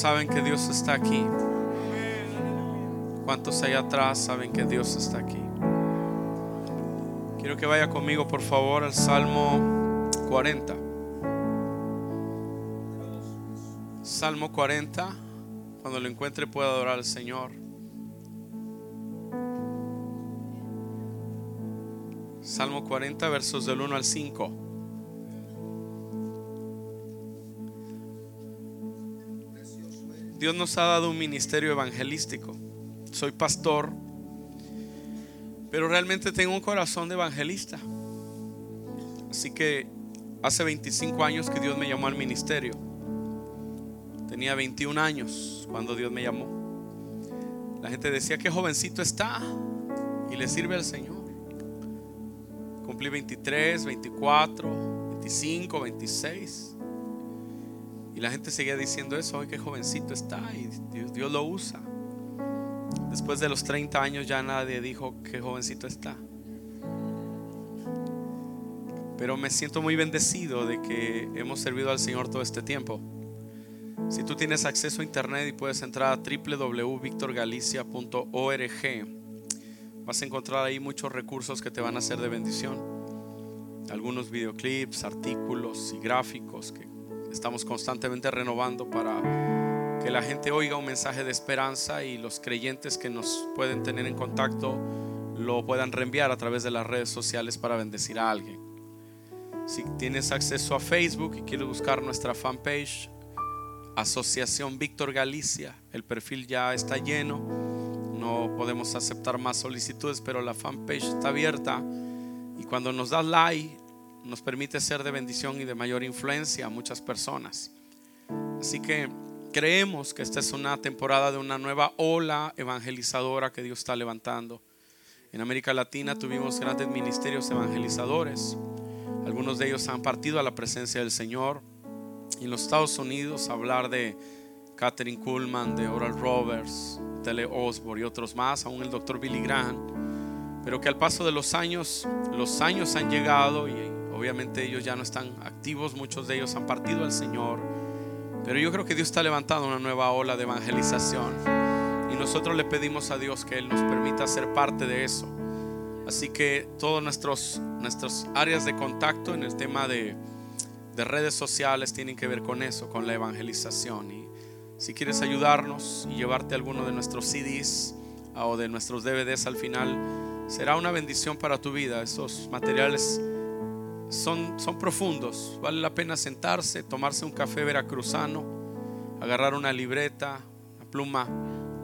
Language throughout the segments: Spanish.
saben que Dios está aquí? ¿Cuántos allá atrás saben que Dios está aquí? Quiero que vaya conmigo, por favor, al Salmo 40. Salmo 40. Cuando lo encuentre pueda adorar al Señor. Salmo 40, versos del 1 al 5. Dios nos ha dado un ministerio evangelístico. Soy pastor, pero realmente tengo un corazón de evangelista. Así que hace 25 años que Dios me llamó al ministerio. Tenía 21 años cuando Dios me llamó. La gente decía que jovencito está y le sirve al Señor. Cumplí 23, 24, 25, 26. La gente seguía diciendo eso, hoy qué jovencito está y Dios, Dios, lo usa. Después de los 30 años ya nadie dijo qué jovencito está. Pero me siento muy bendecido de que hemos servido al Señor todo este tiempo. Si tú tienes acceso a internet y puedes entrar a www.victorgalicia.org, vas a encontrar ahí muchos recursos que te van a ser de bendición. Algunos videoclips, artículos y gráficos que Estamos constantemente renovando para que la gente oiga un mensaje de esperanza y los creyentes que nos pueden tener en contacto lo puedan reenviar a través de las redes sociales para bendecir a alguien. Si tienes acceso a Facebook y quieres buscar nuestra fanpage, Asociación Víctor Galicia, el perfil ya está lleno, no podemos aceptar más solicitudes, pero la fanpage está abierta y cuando nos das like nos permite ser de bendición y de mayor influencia a muchas personas. Así que creemos que esta es una temporada de una nueva ola evangelizadora que Dios está levantando. En América Latina tuvimos grandes ministerios evangelizadores. Algunos de ellos han partido a la presencia del Señor. Y en los Estados Unidos hablar de Catherine Kuhlman, de Oral Roberts, Tele Osborne y otros más, aún el doctor Billy Graham. Pero que al paso de los años, los años han llegado y Obviamente ellos ya no están activos, muchos de ellos han partido al Señor. Pero yo creo que Dios está levantando una nueva ola de evangelización. Y nosotros le pedimos a Dios que Él nos permita ser parte de eso. Así que todas nuestras áreas de contacto en el tema de, de redes sociales tienen que ver con eso, con la evangelización. Y si quieres ayudarnos y llevarte alguno de nuestros CDs o de nuestros DVDs al final, será una bendición para tu vida. Esos materiales son, son profundos. Vale la pena sentarse, tomarse un café veracruzano, agarrar una libreta, una pluma,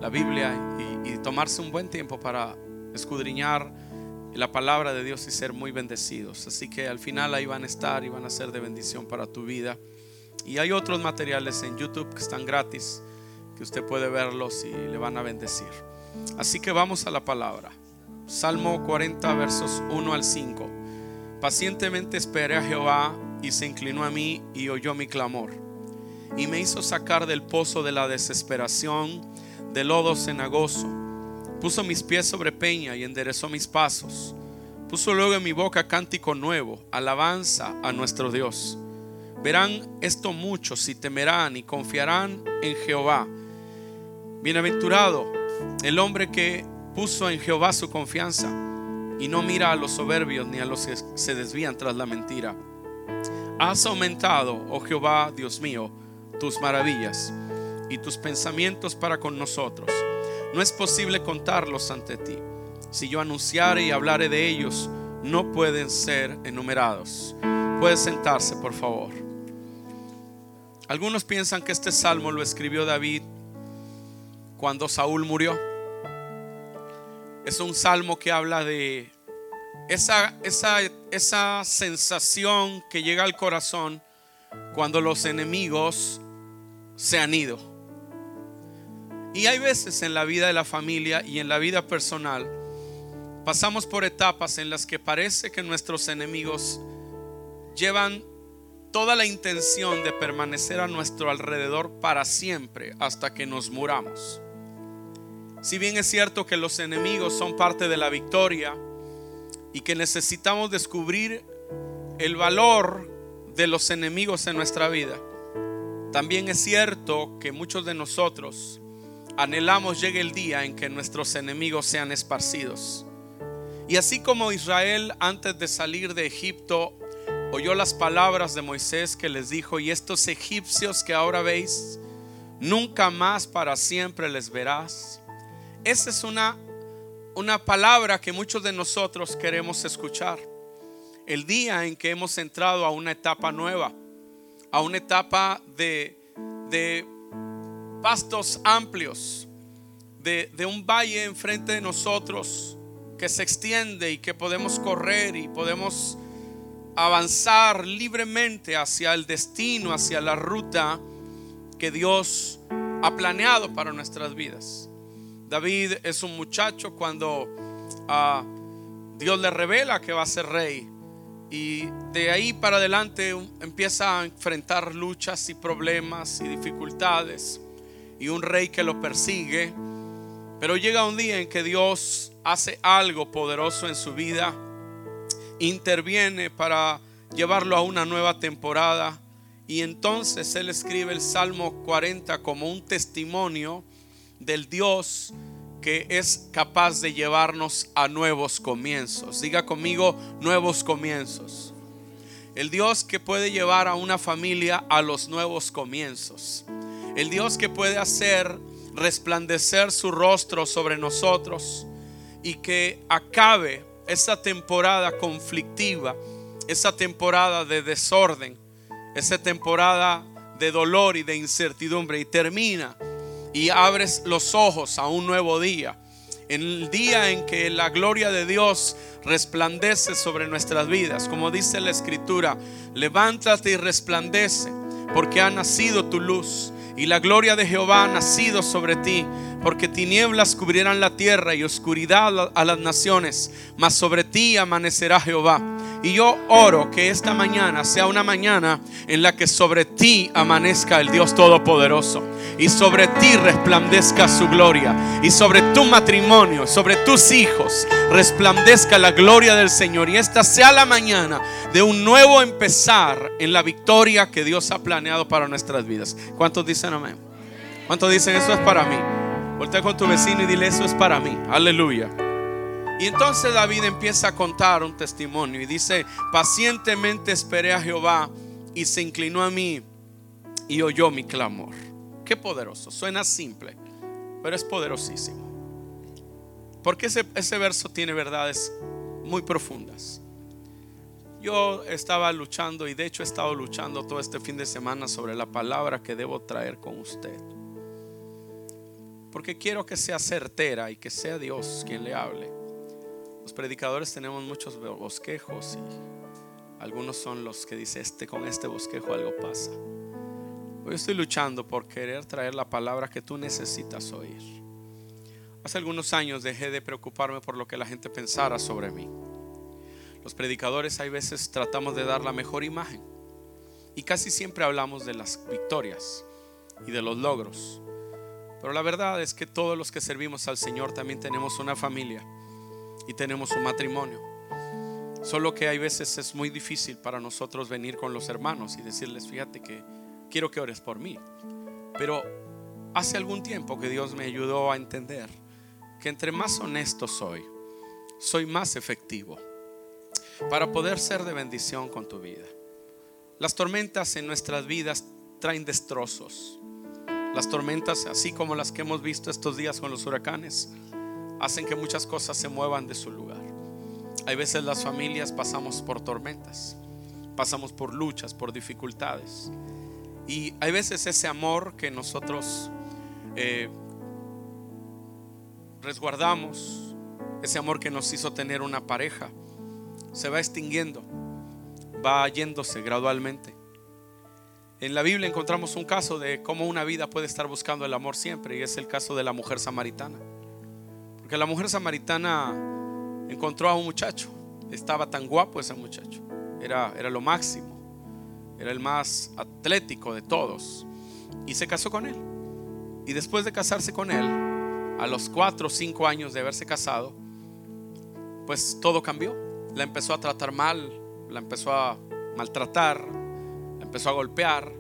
la Biblia y, y tomarse un buen tiempo para escudriñar la palabra de Dios y ser muy bendecidos. Así que al final ahí van a estar y van a ser de bendición para tu vida. Y hay otros materiales en YouTube que están gratis, que usted puede verlos y le van a bendecir. Así que vamos a la palabra. Salmo 40 versos 1 al 5. Pacientemente esperé a Jehová y se inclinó a mí y oyó mi clamor. Y me hizo sacar del pozo de la desesperación, del lodo cenagoso. Puso mis pies sobre peña y enderezó mis pasos. Puso luego en mi boca cántico nuevo, alabanza a nuestro Dios. Verán esto muchos y temerán y confiarán en Jehová. Bienaventurado el hombre que puso en Jehová su confianza y no mira a los soberbios ni a los que se desvían tras la mentira. Has aumentado, oh Jehová, Dios mío, tus maravillas y tus pensamientos para con nosotros. No es posible contarlos ante ti. Si yo anunciare y hablare de ellos, no pueden ser enumerados. Puede sentarse, por favor. Algunos piensan que este salmo lo escribió David cuando Saúl murió. Es un salmo que habla de esa, esa, esa sensación que llega al corazón cuando los enemigos se han ido. Y hay veces en la vida de la familia y en la vida personal, pasamos por etapas en las que parece que nuestros enemigos llevan toda la intención de permanecer a nuestro alrededor para siempre hasta que nos muramos. Si bien es cierto que los enemigos son parte de la victoria y que necesitamos descubrir el valor de los enemigos en nuestra vida, también es cierto que muchos de nosotros anhelamos llegue el día en que nuestros enemigos sean esparcidos. Y así como Israel antes de salir de Egipto oyó las palabras de Moisés que les dijo, y estos egipcios que ahora veis, nunca más para siempre les verás. Esa es una, una palabra que muchos de nosotros queremos escuchar. El día en que hemos entrado a una etapa nueva a una etapa de, de pastos amplios, de, de un valle enfrente de nosotros que se extiende y que podemos correr y podemos avanzar libremente hacia el destino, hacia la ruta que Dios ha planeado para nuestras vidas. David es un muchacho cuando ah, Dios le revela que va a ser rey. Y de ahí para adelante empieza a enfrentar luchas y problemas y dificultades y un rey que lo persigue. Pero llega un día en que Dios hace algo poderoso en su vida, interviene para llevarlo a una nueva temporada y entonces él escribe el Salmo 40 como un testimonio del Dios que es capaz de llevarnos a nuevos comienzos. Diga conmigo, nuevos comienzos. El Dios que puede llevar a una familia a los nuevos comienzos. El Dios que puede hacer resplandecer su rostro sobre nosotros y que acabe esa temporada conflictiva, esa temporada de desorden, esa temporada de dolor y de incertidumbre y termina y abres los ojos a un nuevo día. En el día en que la gloria de Dios resplandece sobre nuestras vidas, como dice la escritura, levántate y resplandece, porque ha nacido tu luz y la gloria de Jehová ha nacido sobre ti, porque tinieblas cubrirán la tierra y oscuridad a las naciones, mas sobre ti amanecerá Jehová. Y yo oro que esta mañana sea una mañana en la que sobre ti amanezca el Dios Todopoderoso y sobre ti resplandezca su gloria y sobre tu matrimonio, sobre tus hijos resplandezca la gloria del Señor y esta sea la mañana de un nuevo empezar en la victoria que Dios ha planeado para nuestras vidas. ¿Cuántos dicen amén? ¿Cuántos dicen eso es para mí? Voltea con tu vecino y dile eso es para mí. Aleluya. Y entonces David empieza a contar un testimonio y dice, pacientemente esperé a Jehová y se inclinó a mí y oyó mi clamor. Qué poderoso. Suena simple, pero es poderosísimo. Porque ese, ese verso tiene verdades muy profundas. Yo estaba luchando y de hecho he estado luchando todo este fin de semana sobre la palabra que debo traer con usted. Porque quiero que sea certera y que sea Dios quien le hable. Los predicadores tenemos muchos bosquejos y algunos son los que dice este con este bosquejo algo pasa. Hoy estoy luchando por querer traer la palabra que tú necesitas oír. Hace algunos años dejé de preocuparme por lo que la gente pensara sobre mí. Los predicadores hay veces tratamos de dar la mejor imagen y casi siempre hablamos de las victorias y de los logros. Pero la verdad es que todos los que servimos al Señor también tenemos una familia y tenemos un matrimonio. Solo que hay veces es muy difícil para nosotros venir con los hermanos y decirles, fíjate que quiero que ores por mí. Pero hace algún tiempo que Dios me ayudó a entender que entre más honesto soy, soy más efectivo para poder ser de bendición con tu vida. Las tormentas en nuestras vidas traen destrozos. Las tormentas, así como las que hemos visto estos días con los huracanes, hacen que muchas cosas se muevan de su lugar. Hay veces las familias pasamos por tormentas, pasamos por luchas, por dificultades. Y hay veces ese amor que nosotros eh, resguardamos, ese amor que nos hizo tener una pareja, se va extinguiendo, va yéndose gradualmente. En la Biblia encontramos un caso de cómo una vida puede estar buscando el amor siempre y es el caso de la mujer samaritana. Porque la mujer samaritana encontró a un muchacho, estaba tan guapo ese muchacho, era, era lo máximo era el más atlético de todos, y se casó con él. Y después de casarse con él, a los cuatro o cinco años de haberse casado, pues todo cambió. La empezó a tratar mal, la empezó a maltratar, empezó a golpear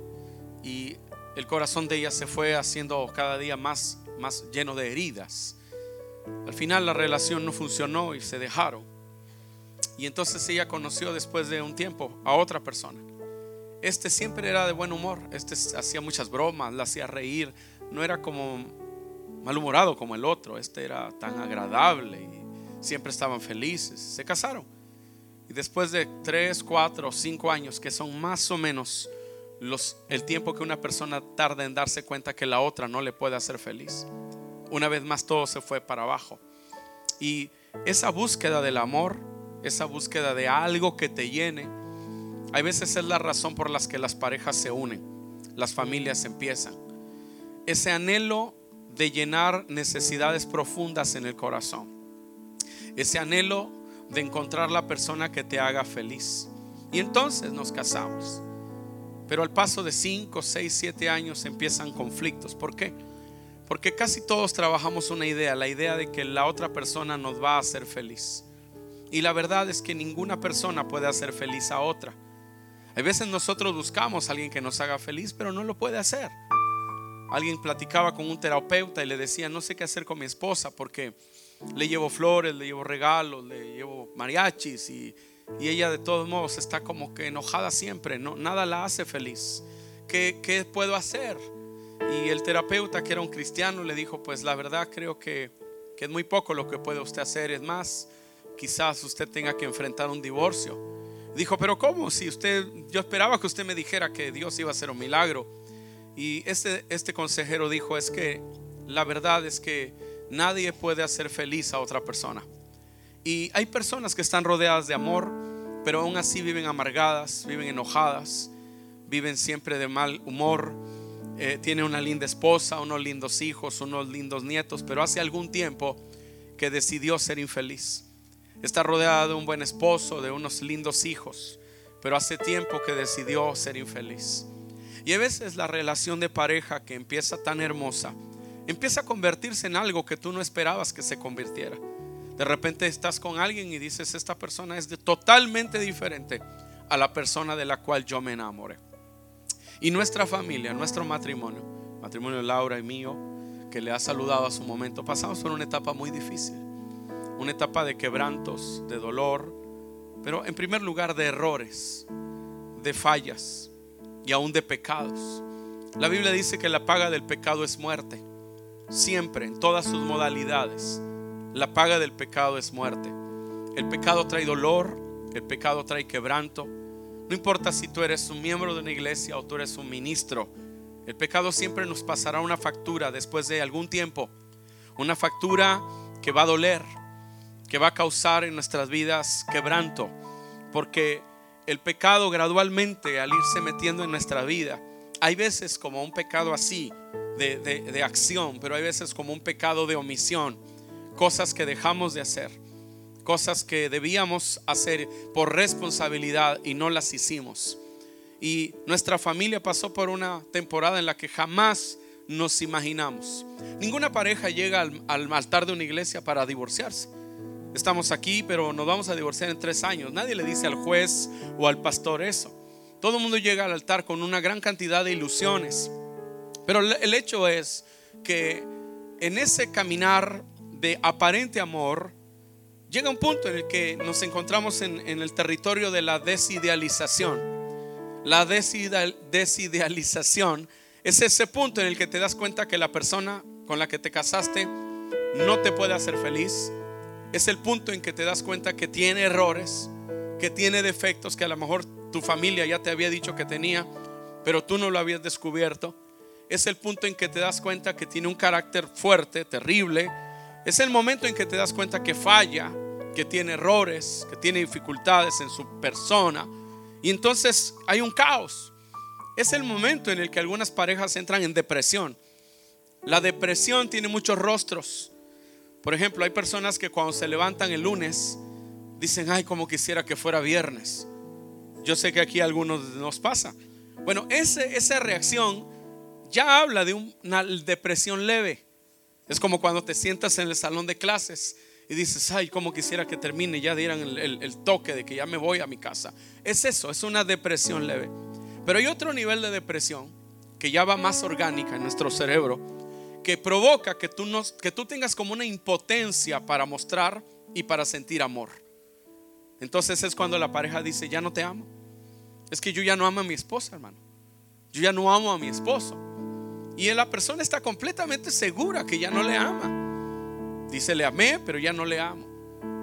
y el corazón de ella se fue haciendo cada día más, más lleno de heridas. Al final la relación no funcionó y se dejaron. Y entonces ella conoció después de un tiempo a otra persona. Este siempre era de buen humor, este hacía muchas bromas, la hacía reír, no era como malhumorado como el otro, este era tan agradable y siempre estaban felices. Se casaron. Y después de tres, cuatro, cinco años, que son más o menos los, el tiempo que una persona tarda en darse cuenta que la otra no le puede hacer feliz, una vez más todo se fue para abajo. Y esa búsqueda del amor, esa búsqueda de algo que te llene, hay veces es la razón por las que las parejas se unen, las familias empiezan. Ese anhelo de llenar necesidades profundas en el corazón. Ese anhelo de encontrar la persona que te haga feliz. Y entonces nos casamos. Pero al paso de 5, 6, 7 años empiezan conflictos. ¿Por qué? Porque casi todos trabajamos una idea, la idea de que la otra persona nos va a hacer feliz. Y la verdad es que ninguna persona puede hacer feliz a otra. Hay veces nosotros buscamos a alguien que nos haga feliz, pero no lo puede hacer. Alguien platicaba con un terapeuta y le decía, no sé qué hacer con mi esposa porque le llevo flores, le llevo regalos, le llevo mariachis y, ella de todos modos está como que enojada siempre, no, nada la hace feliz. ¿Qué, ¿Qué puedo hacer? Y el terapeuta, que era un cristiano, le dijo, pues la verdad creo que, que es muy poco lo que puede usted hacer, es más, quizás usted tenga que enfrentar un divorcio. Dijo, pero ¿cómo? Si usted, yo esperaba que usted me dijera que Dios iba a hacer un milagro. Y este, este consejero dijo, es que la verdad es que nadie puede hacer feliz a otra persona. Y hay personas que están rodeadas de amor, pero aún así viven amargadas, viven enojadas, viven siempre de mal humor. Eh, tiene una linda esposa, unos lindos hijos, unos lindos nietos, pero hace algún tiempo que decidió ser infeliz. Está rodeada de un buen esposo, de unos lindos hijos, pero hace tiempo que decidió ser infeliz. Y a veces la relación de pareja que empieza tan hermosa, empieza a convertirse en algo que tú no esperabas que se convirtiera. De repente estás con alguien y dices, esta persona es de totalmente diferente a la persona de la cual yo me enamoré. Y nuestra familia, nuestro matrimonio, matrimonio de Laura y mío, que le ha saludado a su momento, pasamos por una etapa muy difícil, una etapa de quebrantos, de dolor, pero en primer lugar de errores, de fallas, y aún de pecados. La Biblia dice que la paga del pecado es muerte. Siempre, en todas sus modalidades, la paga del pecado es muerte. El pecado trae dolor, el pecado trae quebranto. No importa si tú eres un miembro de una iglesia o tú eres un ministro, el pecado siempre nos pasará una factura después de algún tiempo. Una factura que va a doler, que va a causar en nuestras vidas quebranto. Porque el pecado gradualmente al irse metiendo en nuestra vida, hay veces como un pecado así de, acción, pero hay veces como un pecado de omisión, cosas que dejamos de hacer, cosas que debíamos hacer por responsabilidad y no las hicimos. Y nuestra familia pasó por una temporada en la que jamás nos imaginamos. Ninguna pareja llega al, al altar de una iglesia para divorciarse estamos aquí, pero nos vamos a divorciar en tres años. Nadie le dice al juez o al pastor eso. Todo el mundo llega al altar con una gran cantidad de ilusiones. Pero el hecho es que en ese caminar de aparente amor, llega un punto en el que nos encontramos en, el territorio de la desidealización. La desidealización es ese punto en el que te das cuenta que la persona con la que te casaste no te puede hacer feliz, es el punto en que te das cuenta que tiene errores, que tiene defectos que a lo mejor tu familia ya te había dicho que tenía, pero tú no lo habías descubierto. Es el punto en que te das cuenta que tiene un carácter fuerte, terrible. Es el momento en que te das cuenta que falla, que tiene errores, que tiene dificultades en su persona. Y entonces hay un caos. Es el momento en el que algunas parejas entran en depresión. La depresión tiene muchos rostros. Por ejemplo, hay personas que cuando se levantan el lunes dicen, ay, como quisiera que fuera viernes. Yo sé que aquí a algunos nos pasa. Bueno, ese, esa reacción ya habla de una depresión leve. Es como cuando te sientas en el salón de clases y dices, ay, como quisiera que termine, ya dieran el, toque de que ya me voy a mi casa. Es eso, es una depresión leve. Pero hay otro nivel de depresión que ya va más orgánica en nuestro cerebro, que provoca que tú, que tú tengas como una impotencia para mostrar y para sentir amor. Entonces es cuando la pareja dice, ya no te amo. Es que yo ya no amo a mi esposa, hermano. Yo ya no amo a mi esposo. Y la persona está completamente segura que ya no le ama. Dice, le amé, pero ya no le amo.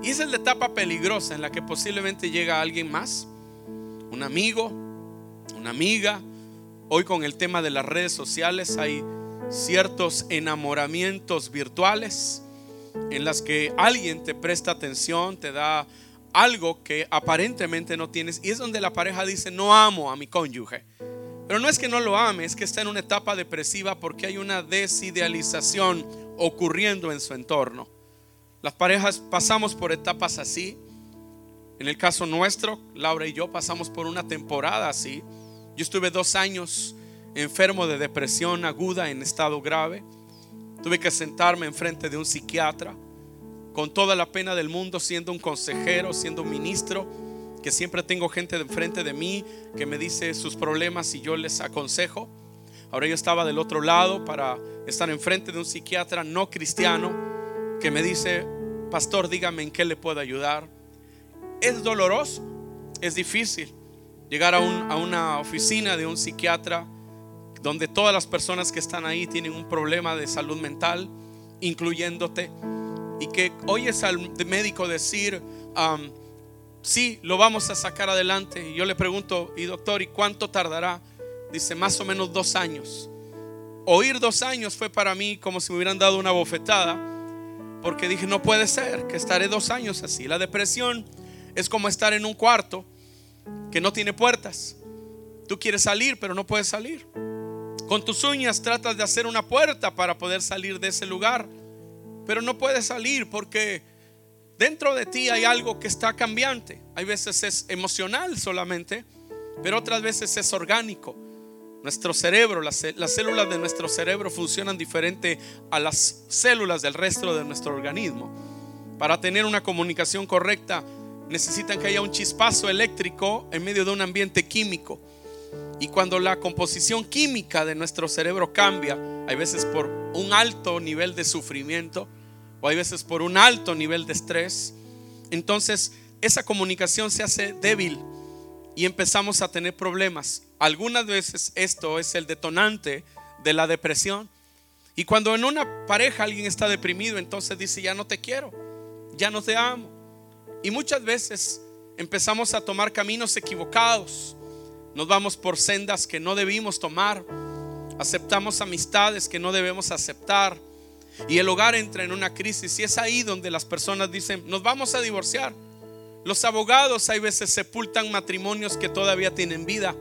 Y esa es la etapa peligrosa en la que posiblemente llega alguien más, un amigo, una amiga. Hoy con el tema de las redes sociales hay ciertos enamoramientos virtuales en las que alguien te presta atención, te da algo que aparentemente no tienes. Y es donde la pareja dice, no amo a mi cónyuge. Pero no es que no lo ame, es que está en una etapa depresiva porque hay una desidealización ocurriendo en su entorno. Las parejas pasamos por etapas así. En el caso nuestro, Laura y yo pasamos por una temporada así. Yo estuve dos años enfermo de depresión aguda en estado grave. Tuve que sentarme enfrente de un psiquiatra con toda la pena del mundo, siendo un consejero, siendo un ministro, que siempre tengo gente enfrente de mí que me dice sus problemas y yo les aconsejo. Ahora yo estaba del otro lado para estar enfrente de un psiquiatra no cristiano que me dice, pastor, dígame en qué le puedo ayudar. Es doloroso, es difícil llegar a, a una oficina de un psiquiatra donde todas las personas que están ahí tienen un problema de salud mental, incluyéndote y que oyes al médico decir, um, sí, lo vamos a sacar adelante. Y yo le pregunto, y doctor, ¿y cuánto tardará? Dice, más o menos dos años. Oír dos años fue para mí como si me hubieran dado una bofetada, porque dije, no puede ser que estaré dos años así. La depresión es como estar en un cuarto que no tiene puertas. Tú quieres salir, pero no puedes salir. Con tus uñas tratas de hacer una puerta para poder salir de ese lugar pero no puedes salir porque dentro de ti hay algo que está cambiante. Hay veces es emocional solamente, pero otras veces es orgánico. Nuestro cerebro, las, células de nuestro cerebro funcionan diferente a las células del resto de nuestro organismo. Para tener una comunicación correcta necesitan que haya un chispazo eléctrico en medio de un ambiente químico. Y cuando la composición química de nuestro cerebro cambia, hay veces por un alto nivel de sufrimiento o hay veces por un alto nivel de estrés, entonces esa comunicación se hace débil y empezamos a tener problemas. Algunas veces esto es el detonante de la depresión. Y cuando en una pareja alguien está deprimido, entonces dice, ya no te quiero, ya no te amo. Y muchas veces empezamos a tomar caminos equivocados nos vamos por sendas que no debimos tomar. Aceptamos amistades que no debemos aceptar. Y el hogar entra en una crisis. Y es ahí donde las personas dicen, nos vamos a divorciar. Los abogados hay veces sepultan matrimonios que todavía tienen vida.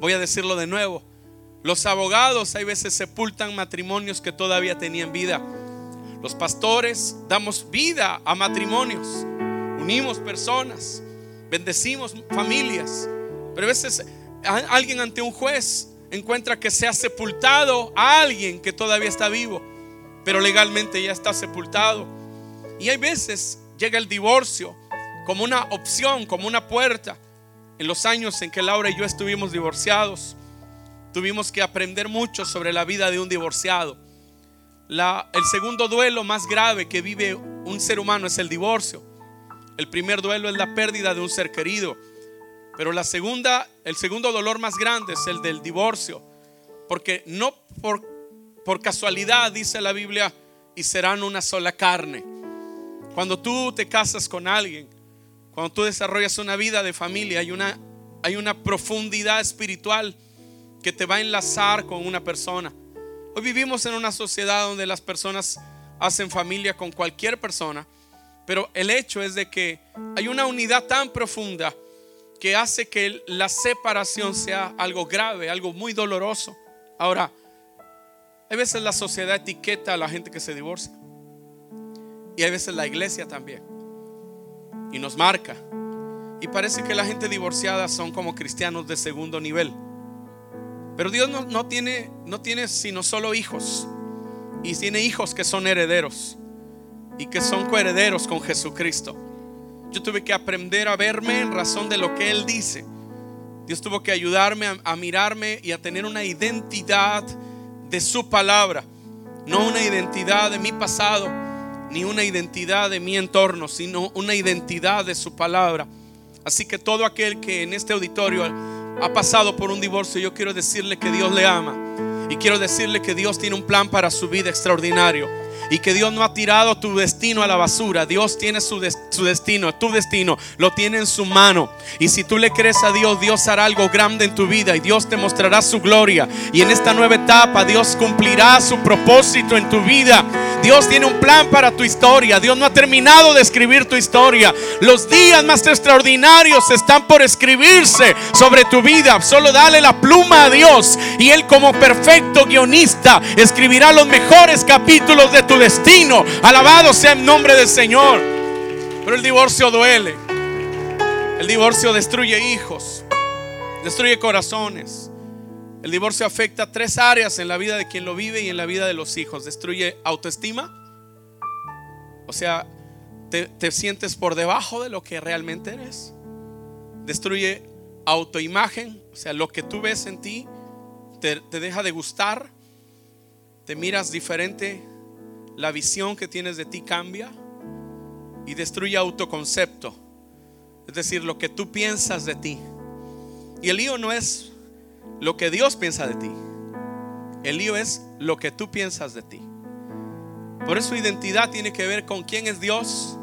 Voy a decirlo de nuevo. Los abogados hay veces sepultan matrimonios que todavía tenían vida. Los pastores damos vida a matrimonios. Unimos personas. Bendecimos familias. Pero a veces alguien ante un juez encuentra que se ha sepultado a alguien que todavía está vivo, pero legalmente ya está sepultado. Y hay veces llega el divorcio como una opción, como una puerta. En los años en que Laura y yo estuvimos divorciados, tuvimos que aprender mucho sobre la vida de un divorciado. el segundo duelo más grave que vive un ser humano es el divorcio. El primer duelo es la pérdida de un ser querido. Pero la segunda, el segundo dolor más grande es el del divorcio. Porque no por, por casualidad dice la Biblia, y serán una sola carne. Cuando tú te casas con alguien, cuando tú desarrollas una vida de familia, hay una, hay una profundidad espiritual que te va a enlazar con una persona. Hoy vivimos en una sociedad donde las personas hacen familia con cualquier persona, pero el hecho es de que hay una unidad tan profunda que hace que la separación sea algo grave, algo muy doloroso. Ahora, hay veces la sociedad etiqueta a la gente que se divorcia. Y hay veces la iglesia también. Y nos marca. Y parece que la gente divorciada son como cristianos de segundo nivel. Pero Dios no, tiene, no tiene sino solo hijos. Y tiene hijos que son herederos. Y que son coherederos con Jesucristo. Yo tuve que aprender a verme en razón de lo que Él dice. Dios tuvo que ayudarme a mirarme y a tener una identidad de su palabra, no una identidad de mi pasado, ni una identidad de mi entorno, sino una identidad de su palabra. Así que todo aquel que en este auditorio ha pasado por un divorcio, yo quiero decirle que Dios le ama y quiero decirle que Dios tiene un plan para su vida extraordinario y que Dios no ha tirado tu destino a la basura. Dios tiene su, su, destino, tu destino, lo tiene en su mano. Y si tú le crees a Dios, Dios hará algo grande en tu vida y Dios te mostrará su gloria. Y en esta nueva etapa, Dios cumplirá su propósito en tu vida. Dios tiene un plan para tu historia. Dios no ha terminado de escribir tu historia. Los días más extraordinarios están por escribirse sobre tu vida. Solo dale la pluma a Dios y Él como perfecto guionista escribirá los mejores capítulos de tu destino. Alabado sea el nombre del Señor. Pero el divorcio duele. El divorcio destruye hijos, destruye corazones. El divorcio afecta tres áreas en la vida de quien lo vive y en la vida de los hijos. Destruye autoestima. O sea, te, te sientes por debajo de lo que realmente eres. Destruye autoimagen. O sea, lo que tú ves en ti te, te deja de gustar. Te miras diferente la visión que tienes de ti cambia y destruye autoconcepto. Es decir, lo que tú piensas de ti. Y el lío no es lo que Dios piensa de ti. El lío es lo que tú piensas de ti. Por eso identidad tiene que ver con quién es Dios,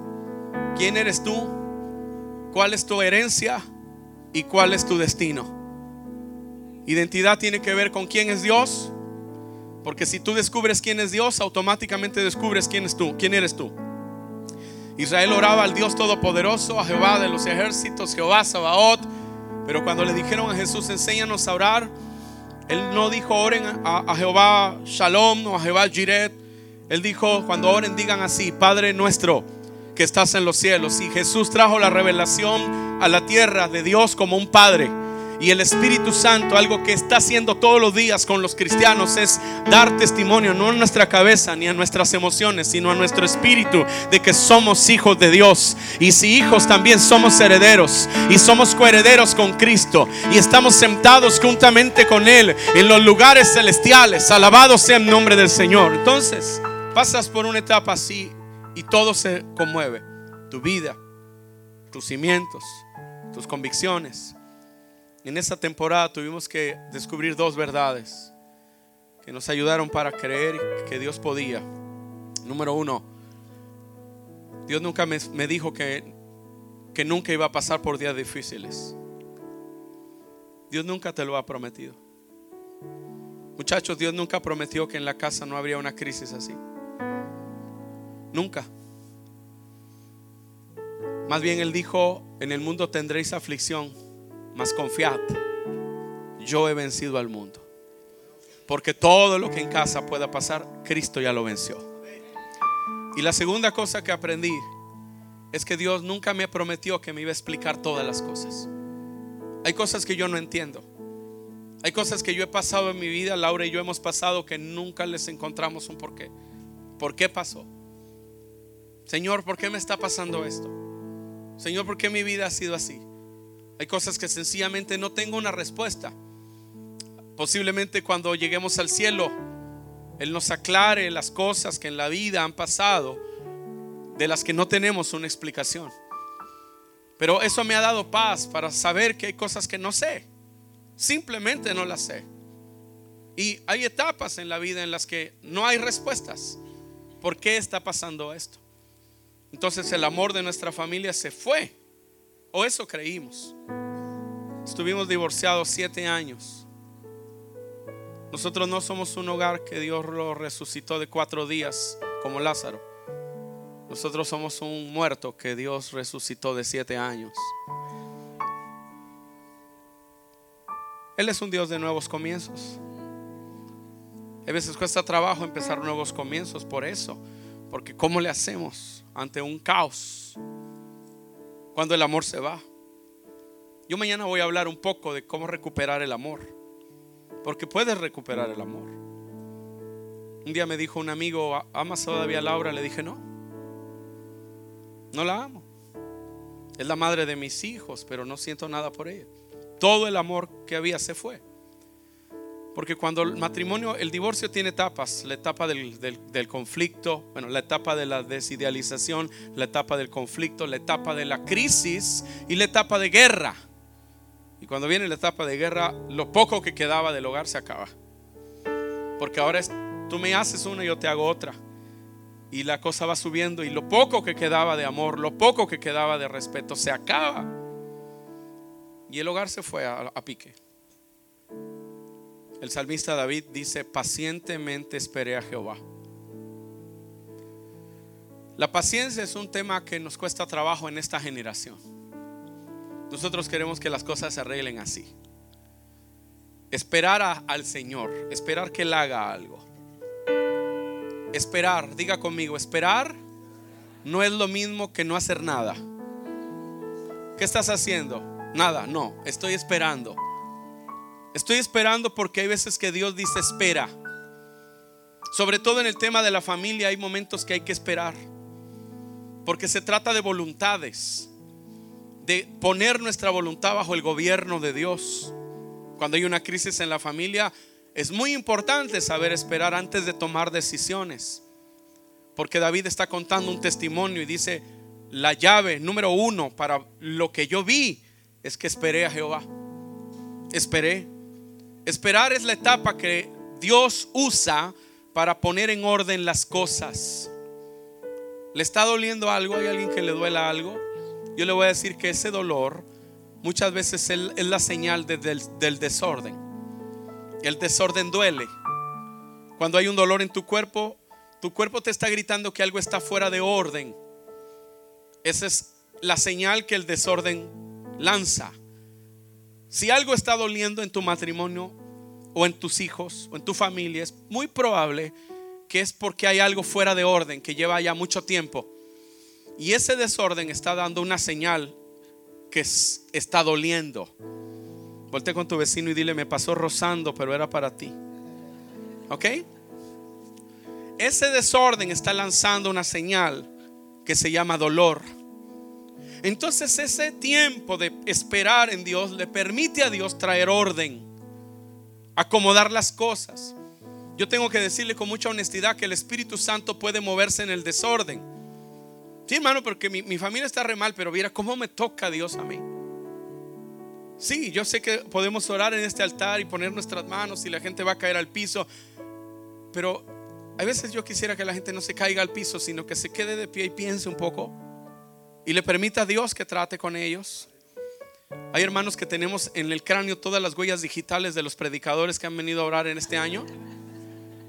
quién eres tú, cuál es tu herencia y cuál es tu destino. Identidad tiene que ver con quién es Dios, porque si tú descubres quién es Dios, automáticamente descubres quién es tú, quién eres tú. Israel oraba al Dios Todopoderoso, a Jehová de los ejércitos, Jehová Sabaoth. Pero cuando le dijeron a Jesús, enséñanos a orar, él no dijo oren a, a Jehová Shalom o a Jehová Jiret. Él dijo, cuando oren, digan así, Padre nuestro que estás en los cielos. Y Jesús trajo la revelación a la tierra de Dios como un Padre. Y el Espíritu Santo, algo que está haciendo todos los días con los cristianos, es dar testimonio, no a nuestra cabeza ni a nuestras emociones, sino a nuestro espíritu de que somos hijos de Dios. Y si hijos también somos herederos y somos coherederos con Cristo y estamos sentados juntamente con Él en los lugares celestiales. Alabado sea el nombre del Señor. Entonces, pasas por una etapa así y todo se conmueve. Tu vida, tus cimientos, tus convicciones en esta temporada tuvimos que descubrir dos verdades que nos ayudaron para creer que Dios podía. Número uno, Dios nunca me, me dijo que, que nunca iba a pasar por días difíciles. Dios nunca te lo ha prometido. Muchachos, Dios nunca prometió que en la casa no habría una crisis así. Nunca. Más bien Él dijo, en el mundo tendréis aflicción mas confiad, yo he vencido al mundo. Porque todo lo que en casa pueda pasar, Cristo ya lo venció. Y la segunda cosa que aprendí es que Dios nunca me prometió que me iba a explicar todas las cosas. Hay cosas que yo no entiendo. Hay cosas que yo he pasado en mi vida, Laura y yo hemos pasado que nunca les encontramos un porqué. ¿Por qué pasó? Señor, ¿por qué me está pasando esto? Señor, ¿por qué mi vida ha sido así? Hay cosas que sencillamente no tengo una respuesta. Posiblemente cuando lleguemos al cielo, Él nos aclare las cosas que en la vida han pasado, de las que no tenemos una explicación. Pero eso me ha dado paz para saber que hay cosas que no sé. Simplemente no las sé. Y hay etapas en la vida en las que no hay respuestas. ¿Por qué está pasando esto? Entonces el amor de nuestra familia se fue o eso creímos. Estuvimos divorciados siete años. Nosotros no somos un hogar que Dios lo resucitó de cuatro días como Lázaro. Nosotros somos un muerto que Dios resucitó de siete años. Él es un Dios de nuevos comienzos. A veces cuesta trabajo empezar nuevos comienzos por eso. Porque ¿cómo le hacemos ante un caos? Cuando el amor se va. Yo mañana voy a hablar un poco de cómo recuperar el amor, porque puedes recuperar el amor. Un día me dijo un amigo, ¿amas todavía a Laura? Le dije, no, no la amo. Es la madre de mis hijos, pero no siento nada por ella. todo el amor que había se fue. Porque cuando el matrimonio, el divorcio tiene etapas, la etapa del, del, conflicto, bueno, la etapa de la desidealización, la etapa del conflicto, la etapa de la crisis y la etapa de guerra. Y cuando viene la etapa de guerra, lo poco que quedaba del hogar se acaba. Porque ahora es, tú me haces una y yo te hago otra. Y la cosa va subiendo y lo poco que quedaba de amor, lo poco que quedaba de respeto se acaba. Y el hogar se fue a, a pique. El salmista David dice, pacientemente esperé a Jehová. La paciencia es un tema que nos cuesta trabajo en esta generación. Nosotros queremos que las cosas se arreglen así. Esperar al Señor, esperar que Él haga algo. Esperar, diga conmigo, esperar no es lo mismo que no hacer nada. ¿Qué estás haciendo? Nada, no, estoy esperando. Estoy esperando porque hay veces que Dios dice espera. Sobre todo en el tema de la familia hay momentos que hay que esperar. Porque se trata de voluntades. De poner nuestra voluntad bajo el gobierno de Dios. Cuando hay una crisis en la familia es muy importante saber esperar antes de tomar decisiones. Porque David está contando un testimonio y dice, la llave número uno para lo que yo vi es que esperé a Jehová. Esperé. Esperar es la etapa que Dios usa para poner en orden las cosas. ¿Le está doliendo algo? ¿Hay alguien que le duela algo? Yo le voy a decir que ese dolor muchas veces es la señal del, del desorden. El desorden duele. Cuando hay un dolor en tu cuerpo, tu cuerpo te está gritando que algo está fuera de orden. Esa es la señal que el desorden lanza. Si algo está doliendo en tu matrimonio o en tus hijos o en tu familia, es muy probable que es porque hay algo fuera de orden que lleva ya mucho tiempo. Y ese desorden está dando una señal que está doliendo. Volte con tu vecino y dile, me pasó rozando, pero era para ti. ¿Ok? Ese desorden está lanzando una señal que se llama dolor. Entonces ese tiempo de esperar en Dios le permite a Dios traer orden, acomodar las cosas. Yo tengo que decirle con mucha honestidad que el Espíritu Santo puede moverse en el desorden. Sí, hermano, porque mi, familia está re mal, pero mira cómo me toca Dios a mí. Sí, yo sé que podemos orar en este altar y poner nuestras manos y la gente va a caer al piso, pero a veces yo quisiera que la gente no se caiga al piso, sino que se quede de pie y piense un poco y le permita a Dios que trate con ellos. Hay hermanos que tenemos en el cráneo todas las huellas digitales de los predicadores que han venido a orar en este año.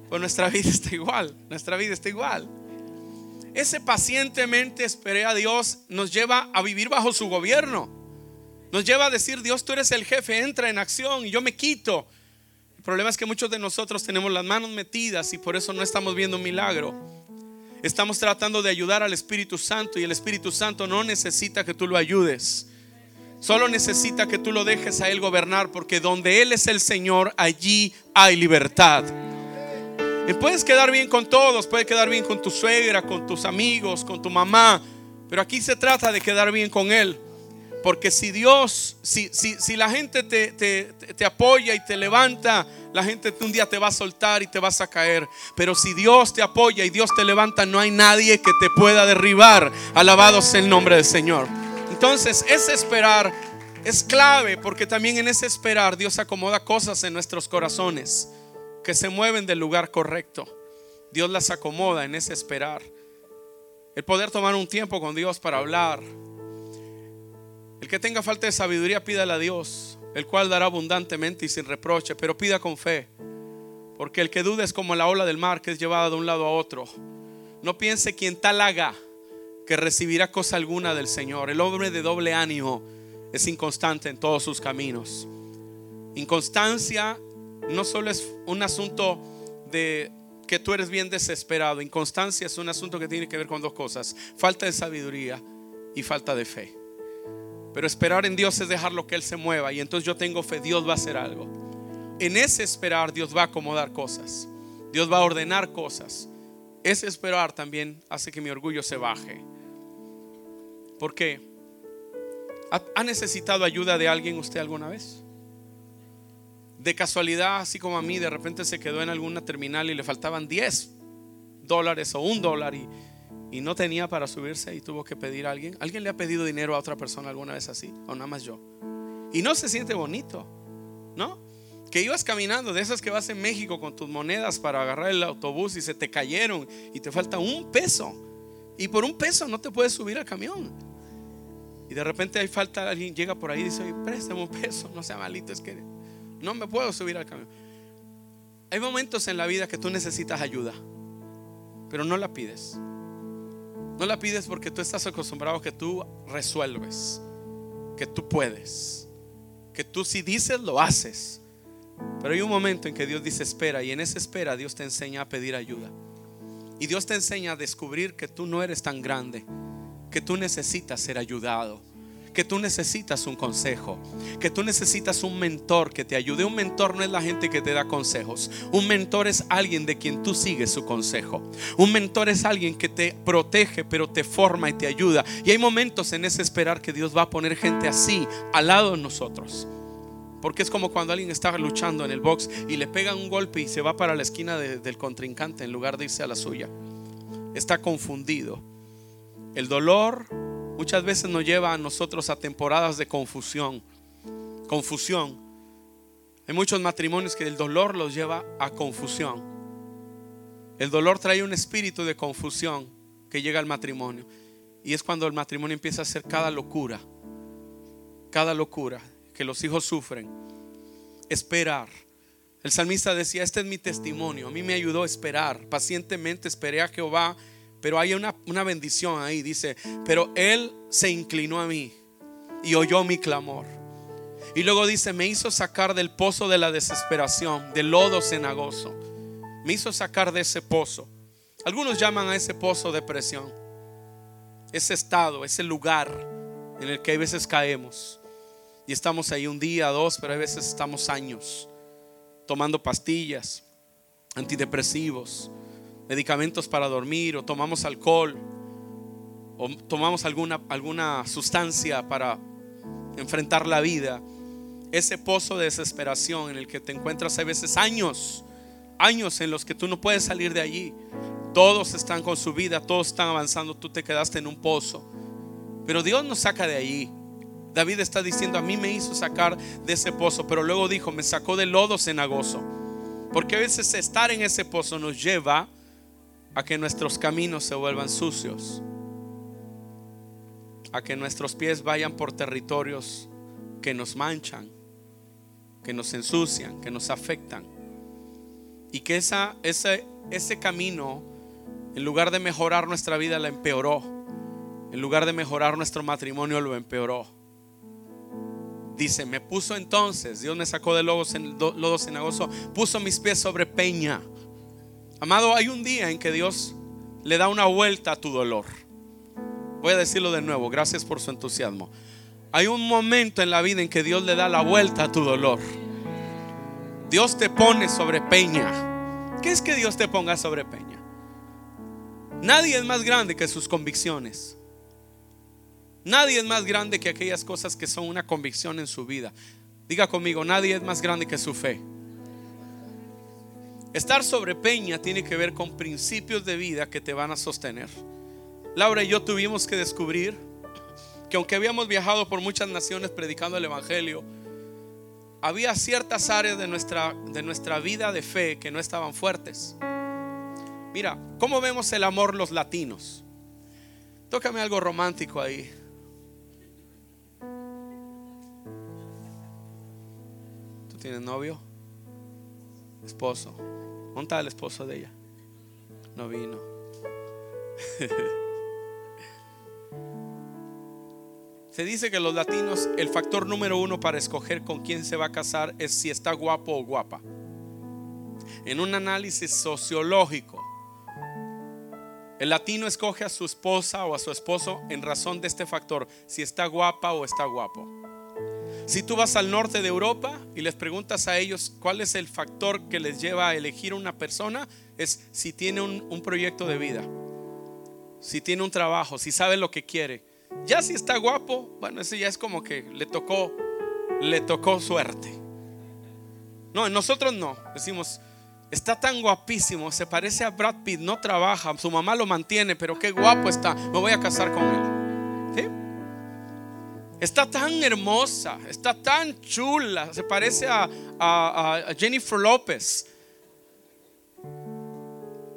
Pues nuestra vida está igual, nuestra vida está igual. Ese pacientemente esperé a Dios nos lleva a vivir bajo su gobierno. Nos lleva a decir, Dios, tú eres el jefe, entra en acción y yo me quito. El problema es que muchos de nosotros tenemos las manos metidas y por eso no estamos viendo un milagro. Estamos tratando de ayudar al Espíritu Santo y el Espíritu Santo no necesita que tú lo ayudes. Solo necesita que tú lo dejes a Él gobernar porque donde Él es el Señor, allí hay libertad. Y puedes quedar bien con todos, puedes quedar bien con tu suegra, con tus amigos, con tu mamá, pero aquí se trata de quedar bien con Él. Porque si Dios, si, si, si la gente te, te, te, apoya y te levanta, la gente un día te va a soltar y te vas a caer. Pero si Dios te apoya y Dios te levanta, no hay nadie que te pueda derribar. Alabado sea el nombre del Señor. Entonces, ese esperar es clave porque también en ese esperar Dios acomoda cosas en nuestros corazones que se mueven del lugar correcto. Dios las acomoda en ese esperar. El poder tomar un tiempo con Dios para hablar, el que tenga falta de sabiduría, pídale a Dios, el cual dará abundantemente y sin reproche, pero pida con fe. Porque el que duda es como la ola del mar que es llevada de un lado a otro. No piense quien tal haga que recibirá cosa alguna del Señor. El hombre de doble ánimo es inconstante en todos sus caminos. Inconstancia no solo es un asunto de que tú eres bien desesperado. Inconstancia es un asunto que tiene que ver con dos cosas. Falta de sabiduría y falta de fe. Pero esperar en Dios es dejar lo que Él se mueva. Y entonces yo tengo fe, Dios va a hacer algo. En ese esperar Dios va a acomodar cosas. Dios va a ordenar cosas. Ese esperar también hace que mi orgullo se baje. ¿Por qué? ¿Ha necesitado ayuda de alguien usted alguna vez? De casualidad, así como a mí, de repente se quedó en alguna terminal y le faltaban 10 dólares o un dólar y, y no tenía para subirse y tuvo que pedir a alguien. ¿Alguien le ha pedido dinero a otra persona alguna vez así? O nada más yo. Y no se siente bonito, ¿no? Que ibas caminando, de esas que vas en México con tus monedas para agarrar el autobús y se te cayeron y te falta un peso. Y por un peso no te puedes subir al camión. Y de repente hay falta, alguien llega por ahí y dice, préstame un peso, no sea malito, es que no me puedo subir al camión. Hay momentos en la vida que tú necesitas ayuda, pero no la pides. No la pides porque tú estás acostumbrado que tú resuelves, que tú puedes, que tú si dices lo haces. Pero hay un momento en que Dios dice espera y en esa espera Dios te enseña a pedir ayuda. Y Dios te enseña a descubrir que tú no eres tan grande, que tú necesitas ser ayudado que tú necesitas un consejo, que tú necesitas un mentor que te ayude. Un mentor no es la gente que te da consejos. Un mentor es alguien de quien tú sigues su consejo. Un mentor es alguien que te protege, pero te forma y te ayuda. Y hay momentos en ese esperar que Dios va a poner gente así al lado de nosotros. Porque es como cuando alguien está luchando en el box y le pegan un golpe y se va para la esquina del contrincante en lugar de irse a la suya. Está confundido. El dolor muchas veces nos lleva a nosotros a temporadas de confusión. Confusión. Hay muchos matrimonios que el dolor los lleva a confusión. El dolor trae un espíritu de confusión que llega al matrimonio. Y es cuando el matrimonio empieza a hacer cada locura. Cada locura que los hijos sufren. Esperar. El salmista decía, este es mi testimonio. A mí me ayudó a esperar. Pacientemente esperé a Jehová pero hay una, bendición ahí. Dice, pero Él se inclinó a mí y oyó mi clamor. Y luego dice, me hizo sacar del pozo de la desesperación, del lodo cenagoso. Me hizo sacar de ese pozo. Algunos llaman a ese pozo depresión. Ese estado, ese lugar en el que a veces caemos. Y estamos ahí un día, dos, pero a veces estamos años tomando pastillas, antidepresivos, medicamentos para dormir o tomamos alcohol o tomamos alguna, alguna sustancia para enfrentar la vida, ese pozo de desesperación en el que te encuentras a veces años, años en los que tú no puedes salir de allí. Todos están con su vida, todos están avanzando, tú te quedaste en un pozo. Pero Dios nos saca de allí. David está diciendo, a mí me hizo sacar de ese pozo, pero luego dijo, me sacó del lodo cenagoso. Porque a veces estar en ese pozo nos lleva a que nuestros caminos se vuelvan sucios, a que nuestros pies vayan por territorios que nos manchan, que nos ensucian, que nos afectan. Y que esa, ese, ese camino, en lugar de mejorar nuestra vida, la empeoró. En lugar de mejorar nuestro matrimonio, lo empeoró. Dice, me puso entonces, Dios me sacó del lodo, lodo cenagoso, puso mis pies sobre peña Amado, hay un día en que Dios le da una vuelta a tu dolor. Voy a decirlo de nuevo, gracias por su entusiasmo. Hay un momento en la vida en que Dios le da la vuelta a tu dolor. Dios te pone sobre peña. ¿Qué es que Dios te ponga sobre peña? Nadie es más grande que sus convicciones. Nadie es más grande que aquellas cosas que son una convicción en su vida. Diga conmigo, nadie es más grande que su fe. Estar sobre peña tiene que ver con principios de vida que te van a sostener. Laura y yo tuvimos que descubrir que aunque habíamos viajado por muchas naciones predicando el Evangelio, había ciertas áreas de nuestra, de nuestra vida de fe que no estaban fuertes. Mira, ¿cómo vemos el amor los latinos? Tócame algo romántico ahí. ¿Tú tienes novio? Esposo. ¿Dónde está el esposo de ella? No vino. Se dice que los latinos, el factor número uno para escoger con quién se va a casar es si está guapo o guapa. En un análisis sociológico, el latino escoge a su esposa o a su esposo en razón de este factor, si está guapa o está guapo. Si tú vas al norte de Europa y les preguntas a ellos cuál es el factor que les lleva a elegir una persona, es si tiene un, proyecto de vida, si tiene un trabajo, si sabe lo que quiere, Ya si está guapo, bueno, ese ya es como que le tocó, le tocó suerte. No, nosotros no. Decimos, está tan guapísimo, se parece a Brad Pitt, no trabaja, su mamá lo mantiene, pero qué guapo está, me voy a casar con él. Está tan hermosa, está tan chula, se parece a, a Jennifer López.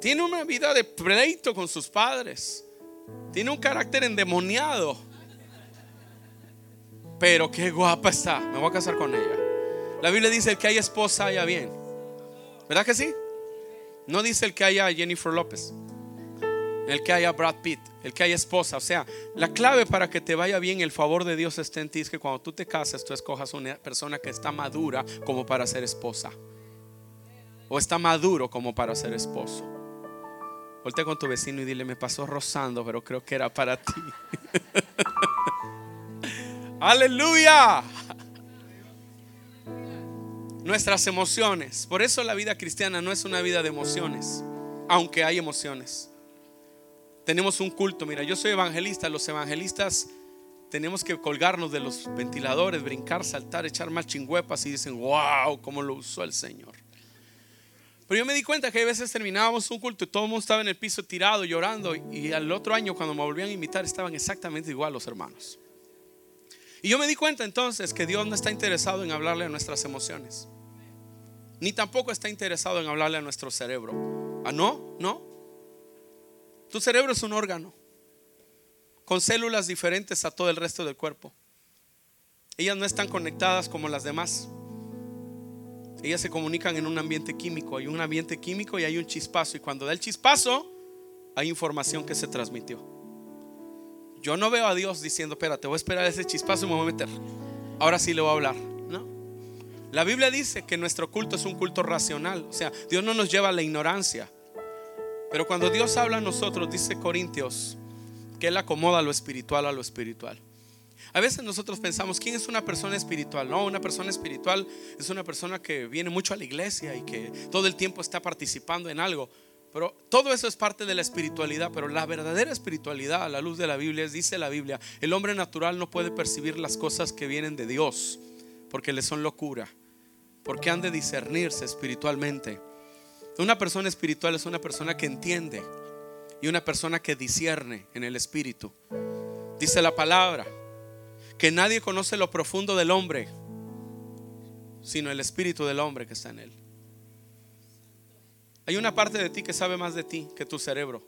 Tiene una vida de pleito con sus padres. Tiene un carácter endemoniado. Pero qué guapa está. Me voy a casar con ella. La Biblia dice el que haya esposa haya bien. ¿Verdad que sí? No dice el que haya Jennifer López. El que haya Brad Pitt. El que haya esposa. O sea, la clave para que te vaya bien, el favor de Dios esté en ti, es que cuando tú te cases, tú escojas una persona que está madura como para ser esposa. O está maduro como para ser esposo. Volte con tu vecino y dile, me pasó rozando, pero creo que era para ti. Aleluya. Nuestras emociones. Por eso la vida cristiana no es una vida de emociones, aunque hay emociones. Tenemos un culto, mira, yo soy evangelista, los evangelistas tenemos que colgarnos de los ventiladores, brincar, saltar, echar más chingüepas y dicen, wow, cómo lo usó el Señor. Pero yo me di cuenta que a veces terminábamos un culto y todo el mundo estaba en el piso tirado, llorando. Y al otro año, cuando me volvían a invitar, estaban exactamente igual los hermanos. Y yo me di cuenta entonces que Dios no está interesado en hablarle a nuestras emociones. Ni tampoco está interesado en hablarle a nuestro cerebro. Ah, no, no. Tu cerebro es un órgano con células diferentes a todo el resto del cuerpo. Ellas no están conectadas como las demás. Ellas se comunican en un ambiente químico. Hay un ambiente químico y hay un chispazo. Y cuando da el chispazo, hay información que se transmitió. Yo no veo a Dios diciendo, espérate, voy a esperar ese chispazo y me voy a meter. Ahora sí le voy a hablar. No. La Biblia dice que nuestro culto es un culto racional. O sea, Dios no nos lleva a la ignorancia. Pero cuando Dios habla a nosotros, dice Corintios, que Él acomoda lo espiritual a lo espiritual. A veces nosotros pensamos, ¿quién es una persona espiritual? No, una persona espiritual es una persona que viene mucho a la iglesia y que todo el tiempo está participando en algo. Pero todo eso es parte de la espiritualidad, pero la verdadera espiritualidad a la luz de la Biblia es, dice la Biblia, el hombre natural no puede percibir las cosas que vienen de Dios porque le son locura, porque han de discernirse espiritualmente. Una persona espiritual es una persona que entiende y una persona que discierne en el espíritu. Dice la palabra, que nadie conoce lo profundo del hombre, sino el espíritu del hombre que está en él. Hay una parte de ti que sabe más de ti que tu cerebro.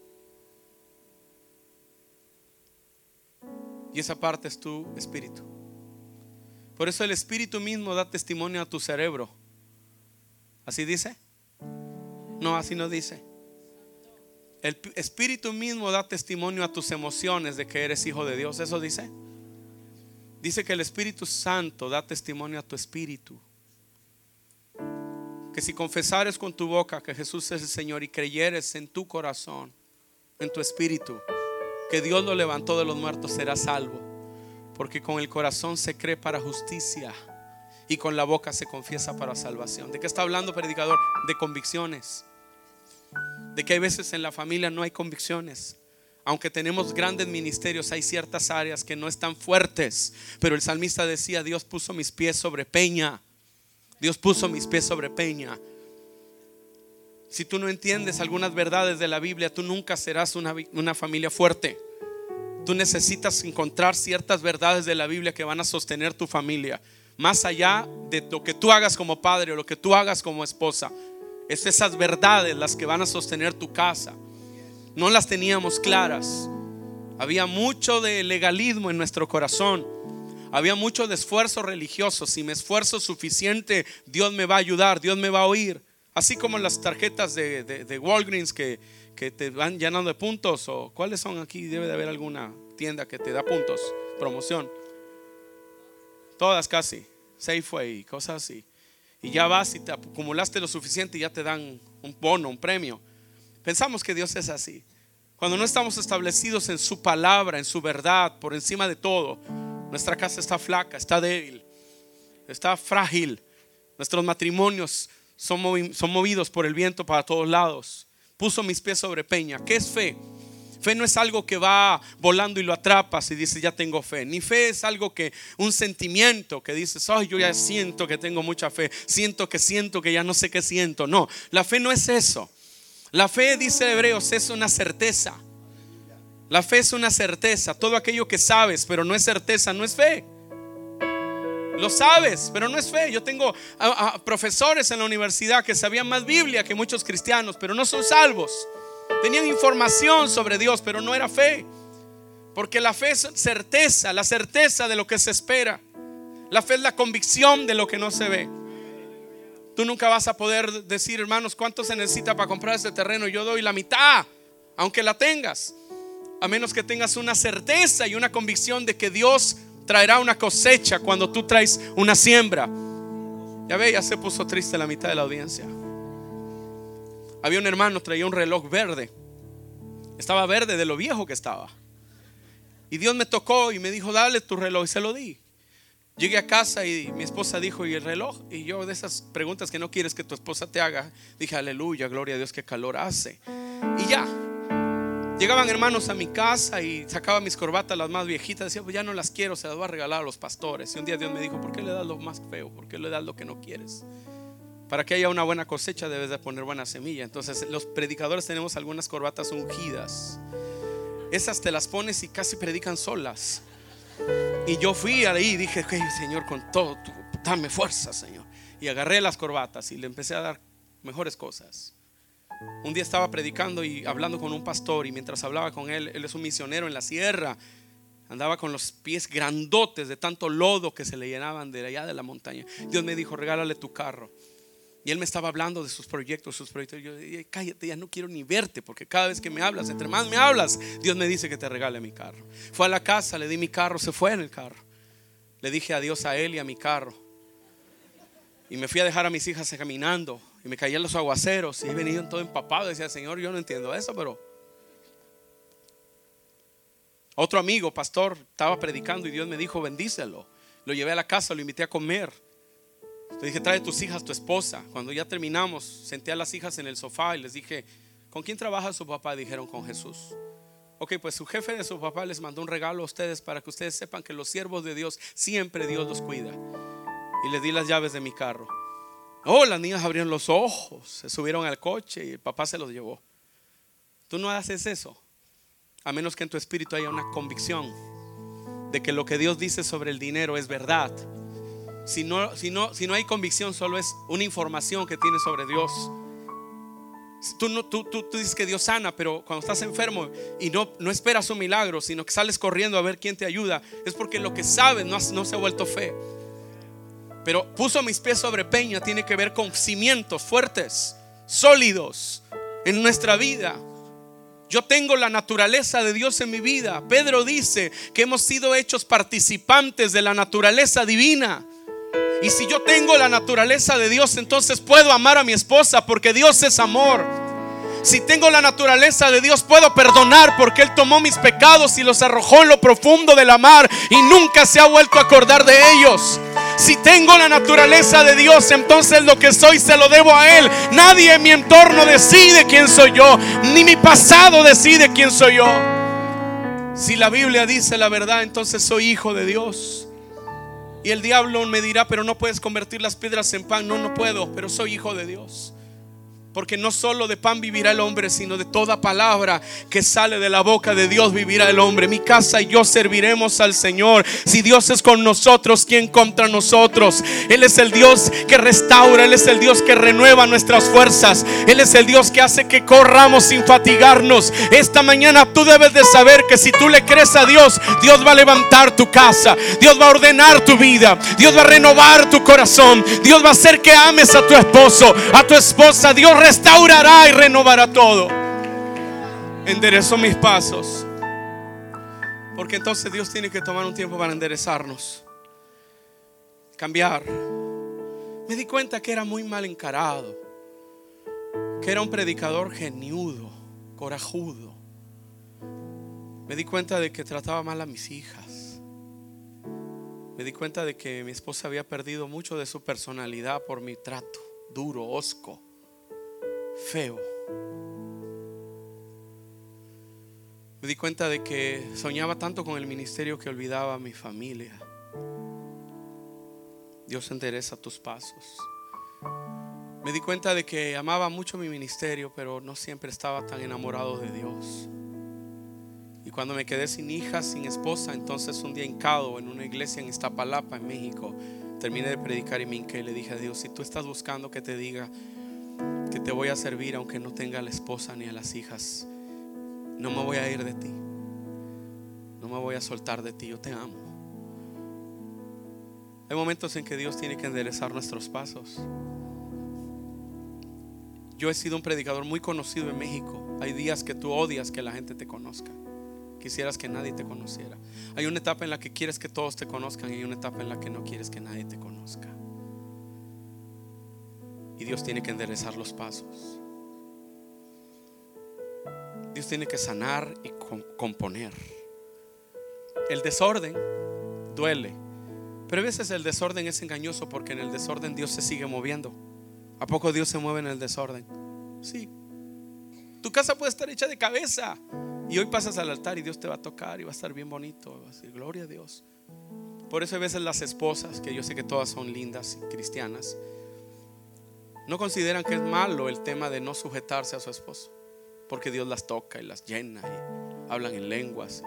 Y esa parte es tu espíritu. Por eso el espíritu mismo da testimonio a tu cerebro. ¿Así dice? No, así no dice. El espíritu mismo da testimonio a tus emociones de que eres hijo de Dios. ¿Eso dice? Dice que el Espíritu Santo da testimonio a tu espíritu. Que si confesares con tu boca que Jesús es el Señor y creyeres en tu corazón, en tu espíritu, que Dios lo levantó de los muertos, serás salvo. Porque con el corazón se cree para justicia y con la boca se confiesa para salvación. ¿De qué está hablando, predicador? De convicciones. De que hay veces en la familia no hay convicciones. Aunque tenemos grandes ministerios, hay ciertas áreas que no están fuertes. Pero el salmista decía, Dios puso mis pies sobre peña. Dios puso mis pies sobre peña. Si tú no entiendes algunas verdades de la Biblia, tú nunca serás una, una familia fuerte. Tú necesitas encontrar ciertas verdades de la Biblia que van a sostener tu familia. Más allá de lo que tú hagas como padre o lo que tú hagas como esposa. Es esas verdades las que van a sostener tu casa no las teníamos claras. Había mucho de legalismo en nuestro corazón. Había mucho de esfuerzo religioso. Si me esfuerzo suficiente, Dios me va a ayudar, Dios me va a oír. Así como las tarjetas de, Walgreens que, que, te van llenando de puntos. ¿O cuáles son aquí? Debe de haber alguna tienda que te da puntos, promoción. Todas casi. Safeway cosas así. Y ya vas y te acumulaste lo suficiente y ya te dan un bono, un premio. Pensamos que Dios es así. Cuando no estamos establecidos en su palabra, en su verdad, por encima de todo, nuestra casa está flaca, está débil, está frágil. Nuestros matrimonios son, son movidos por el viento para todos lados. Puso mis pies sobre peña. ¿Qué es fe? Fe no es algo que va volando y lo atrapas y dices, ya tengo fe. Ni fe es algo que, un sentimiento que dices, ay, yo ya siento que tengo mucha fe. Siento que siento que ya no sé qué siento. No, la fe no es eso. La fe, dice Hebreos, es una certeza. La fe es una certeza. Todo aquello que sabes, pero no es certeza, no es fe. Lo sabes, pero no es fe. Yo tengo profesores en la universidad que sabían más Biblia que muchos cristianos, pero no son salvos. Tenían información sobre Dios, pero no era fe. Porque la fe es certeza, la certeza de lo que se espera. La fe es la convicción de lo que no se ve. Tú nunca vas a poder decir, hermanos, ¿cuánto se necesita para comprar ese terreno? Yo doy la mitad, aunque la tengas. A menos que tengas una certeza y una convicción de que Dios traerá una cosecha cuando tú traes una siembra. Ya ve, ya se puso triste la mitad de la audiencia. Había un hermano, traía un reloj verde. Estaba verde de lo viejo que estaba. Y Dios me tocó y me dijo, dale tu reloj. Y se lo di. Llegué a casa y mi esposa dijo, ¿y el reloj? Y yo de esas preguntas que no quieres que tu esposa te haga, dije, aleluya, gloria a Dios, qué calor hace. Y ya. Llegaban hermanos a mi casa y sacaba mis corbatas, las más viejitas. Decía, pues ya no las quiero, se las voy a regalar a los pastores. Y un día Dios me dijo, ¿por qué le das lo más feo? ¿Por qué le das lo que no quieres? Para que haya una buena cosecha debes de poner buena semilla. Entonces los predicadores tenemos algunas corbatas ungidas. Esas te las pones y casi predican solas. Y yo fui ahí y dije, Señor, con todo, dame fuerza, Señor. Y agarré las corbatas y le empecé a dar mejores cosas. Un día estaba predicando y hablando con un pastor y mientras hablaba con él, él es un misionero en la sierra, andaba con los pies grandotes de tanto lodo que se le llenaban de allá de la montaña. Dios me dijo, regálale tu carro. Y él me estaba hablando de sus proyectos, sus proyectos. Yo dije, cállate, ya no quiero ni verte, porque cada vez que me hablas, entre más me hablas, Dios me dice que te regale mi carro. Fue a la casa, le di mi carro, se fue en el carro. Le dije adiós a él y a mi carro. Y me fui a dejar a mis hijas caminando. Y me caían los aguaceros. Y venido todo empapado. Decía, Señor, yo no entiendo eso, pero. Otro amigo, pastor, estaba predicando y Dios me dijo, bendícelo. Lo llevé a la casa, lo invité a comer. Le dije, trae tus hijas, tu esposa. Cuando ya terminamos, senté a las hijas en el sofá y les dije, ¿con quién trabaja su papá? Dijeron, con Jesús. Ok, pues su jefe de su papá les mandó un regalo a ustedes para que ustedes sepan que los siervos de Dios, siempre Dios los cuida. Y les di las llaves de mi carro. Oh, las niñas abrieron los ojos, se subieron al coche y el papá se los llevó. Tú no haces eso, a menos que en tu espíritu haya una convicción de que lo que Dios dice sobre el dinero es verdad si no, si no, si no hay convicción, solo es una información que tienes sobre Dios. Tú, no, tú, tú, dices que Dios sana, pero cuando estás enfermo y no, no esperas un milagro, sino que sales corriendo a ver quién te ayuda, es porque lo que sabes no, no se ha vuelto fe. Pero puso mis pies sobre peña tiene que ver con cimientos fuertes, sólidos en nuestra vida. Yo tengo la naturaleza de Dios en mi vida. Pedro dice que hemos sido hechos participantes de la naturaleza divina. Y si yo tengo la naturaleza de Dios, entonces puedo amar a mi esposa porque Dios es amor. Si tengo la naturaleza de Dios, puedo perdonar porque Él tomó mis pecados y los arrojó en lo profundo de la mar y nunca se ha vuelto a acordar de ellos. Si tengo la naturaleza de Dios, entonces lo que soy se lo debo a Él. Nadie en mi entorno decide quién soy yo, ni mi pasado decide quién soy yo. Si la Biblia dice la verdad, entonces soy hijo de Dios. Y el diablo me dirá, pero no puedes convertir las piedras en pan. No, no puedo, pero soy hijo de Dios. Porque no solo de pan vivirá el hombre, sino de toda palabra que sale de la boca de Dios vivirá el hombre. Mi casa y yo serviremos al Señor. Si Dios es con nosotros, ¿quién contra nosotros? Él es el Dios que restaura, Él es el Dios que renueva nuestras fuerzas. Él es el Dios que hace que corramos sin fatigarnos. Esta mañana tú debes de saber que si tú le crees a Dios, Dios va a levantar tu casa. Dios va a ordenar tu vida. Dios va a renovar tu corazón. Dios va a hacer que ames a tu esposo, a tu esposa. Dios restaurará y renovará todo. Enderezo mis pasos. Porque entonces Dios tiene que tomar un tiempo para enderezarnos. Cambiar. Me di cuenta que era muy mal encarado. Que era un predicador geniudo, corajudo. Me di cuenta de que trataba mal a mis hijas. Me di cuenta de que mi esposa había perdido mucho de su personalidad por mi trato duro, osco feo. Me di cuenta de que soñaba tanto con el ministerio que olvidaba a mi familia. Dios endereza tus pasos. Me di cuenta de que amaba mucho mi ministerio, pero no siempre estaba tan enamorado de Dios. Y cuando me quedé sin hija, sin esposa, entonces un día hincado en una iglesia en Iztapalapa, en México, terminé de predicar y me hinqué y le dije a Dios, si tú estás buscando que te diga que te voy a servir aunque no tenga a la esposa ni a las hijas, no me voy a ir de ti. No me voy a soltar de ti, yo te amo. Hay momentos en que Dios tiene que enderezar nuestros pasos. Yo he sido un predicador muy conocido en México. Hay días que tú odias que la gente te conozca. Quisieras que nadie te conociera. Hay una etapa en la que quieres que todos te conozcan y hay una etapa en la que no quieres que nadie te conozca. Y Dios tiene que enderezar los pasos. Dios tiene que sanar y componer. El desorden duele, pero a veces el desorden es engañoso porque en el desorden Dios se sigue moviendo. ¿A poco Dios se mueve en el desorden? Sí. Tu casa puede estar hecha de cabeza y hoy pasas al altar y Dios te va a tocar y va a estar bien bonito. Va a decir, gloria a Dios. Por eso a veces las esposas, que yo sé que todas son lindas cristianas, no consideran que es malo el tema de no sujetarse a su esposo porque Dios las toca y las llena y hablan en lenguas.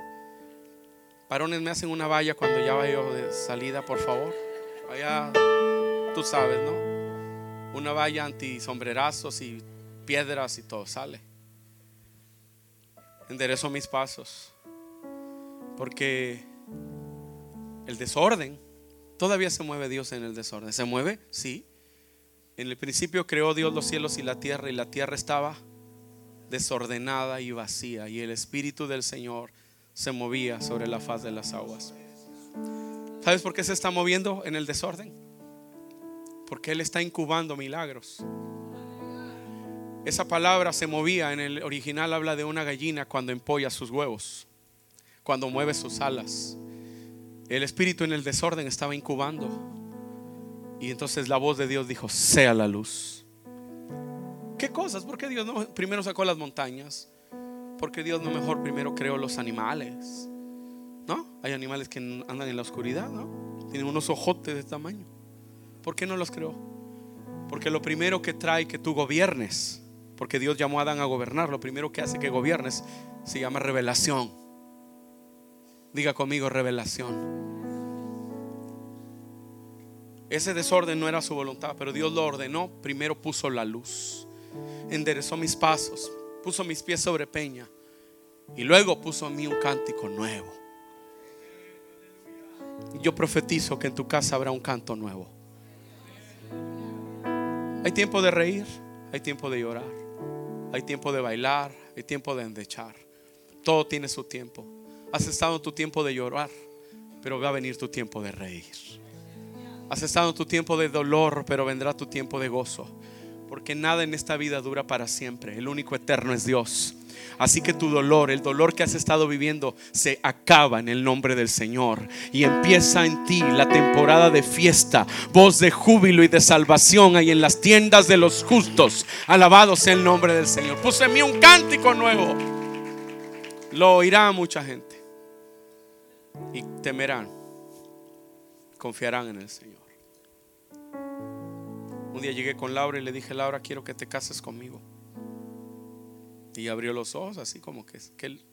Varones me hacen una valla cuando ya vaya de salida, por favor. Allá, tú sabes, ¿no? Una valla anti sombrerazos y piedras y todo sale. Enderezo mis pasos. Porque el desorden, todavía se mueve Dios en el desorden. ¿Se mueve? Sí. En el principio creó Dios los cielos y la tierra y la tierra estaba desordenada y vacía y el Espíritu del Señor se movía sobre la faz de las aguas. ¿Sabes por qué se está moviendo en el desorden? Porque Él está incubando milagros. Esa palabra se movía en el original, habla de una gallina cuando empolla sus huevos, cuando mueve sus alas. El espíritu en el desorden estaba incubando. Y entonces la voz de Dios dijo, sea la luz. ¿Qué cosas? ¿Por qué Dios no primero sacó las montañas? Porque Dios no mejor primero creó los animales? ¿No? Hay animales que andan en la oscuridad, ¿no? Tienen unos ojotes de tamaño. ¿Por qué no los creó? Porque lo primero que trae que tú gobiernes, porque Dios llamó a Adán a gobernar, lo primero que hace que gobiernes se llama revelación. Diga conmigo revelación. Ese desorden no era su voluntad, pero Dios lo ordenó. Primero puso la luz enderezó mis pasos, puso mis pies sobre peña y luego puso en mí un cántico nuevo. Yo profetizo que en tu casa habrá un canto nuevo. Hay tiempo de reír, hay tiempo de llorar, hay tiempo de bailar, hay tiempo de endechar. Todo tiene su tiempo. Has estado en tu tiempo de llorar, pero va a venir tu tiempo de reír. Has estado en tu tiempo de dolor, pero vendrá tu tiempo de gozo. Porque nada en esta vida dura para siempre. El único eterno es Dios. Así que tu dolor, el dolor que has estado viviendo, se acaba en el nombre del Señor. Y empieza en ti la temporada de fiesta, voz de júbilo y de salvación hay en las tiendas de los justos. Alabado sea el nombre del Señor. Puse en mí un cántico nuevo. Lo oirá mucha gente. Y temerán. Confiarán en el Señor. Un día llegué con Laura y le dije, Laura, quiero que te cases conmigo. Y abrió los ojos así como que, él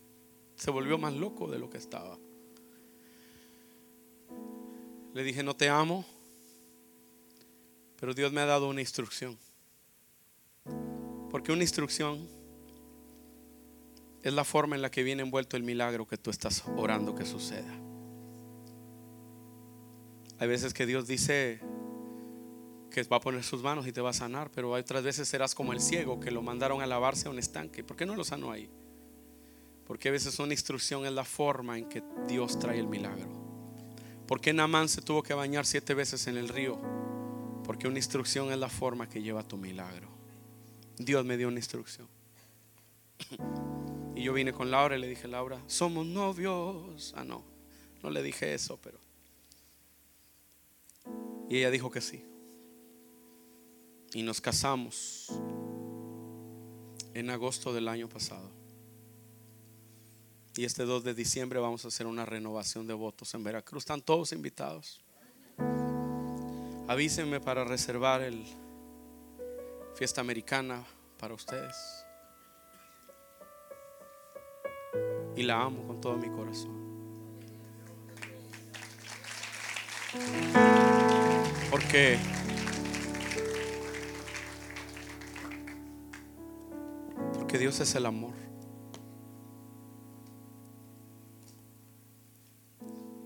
se volvió más loco de lo que estaba. Le dije, no te amo, pero Dios me ha dado una instrucción. Porque una instrucción es la forma en la que viene envuelto el milagro que tú estás orando que suceda. Hay veces que Dios dice, que va a poner sus manos y te va a sanar, pero otras veces serás como el ciego que lo mandaron a lavarse a un estanque. ¿Por qué no lo sanó ahí? Porque a veces una instrucción es la forma en que Dios trae el milagro. ¿Por qué Namán se tuvo que bañar siete veces en el río? Porque una instrucción es la forma que lleva tu milagro. Dios me dio una instrucción. Y yo vine con Laura y le dije, Laura, somos novios. Ah, no, no le dije eso, pero... Y ella dijo que sí y nos casamos en agosto del año pasado. Y este 2 de diciembre vamos a hacer una renovación de votos en Veracruz. Están todos invitados. Avísenme para reservar el fiesta americana para ustedes. Y la amo con todo mi corazón. Porque porque Dios es el amor.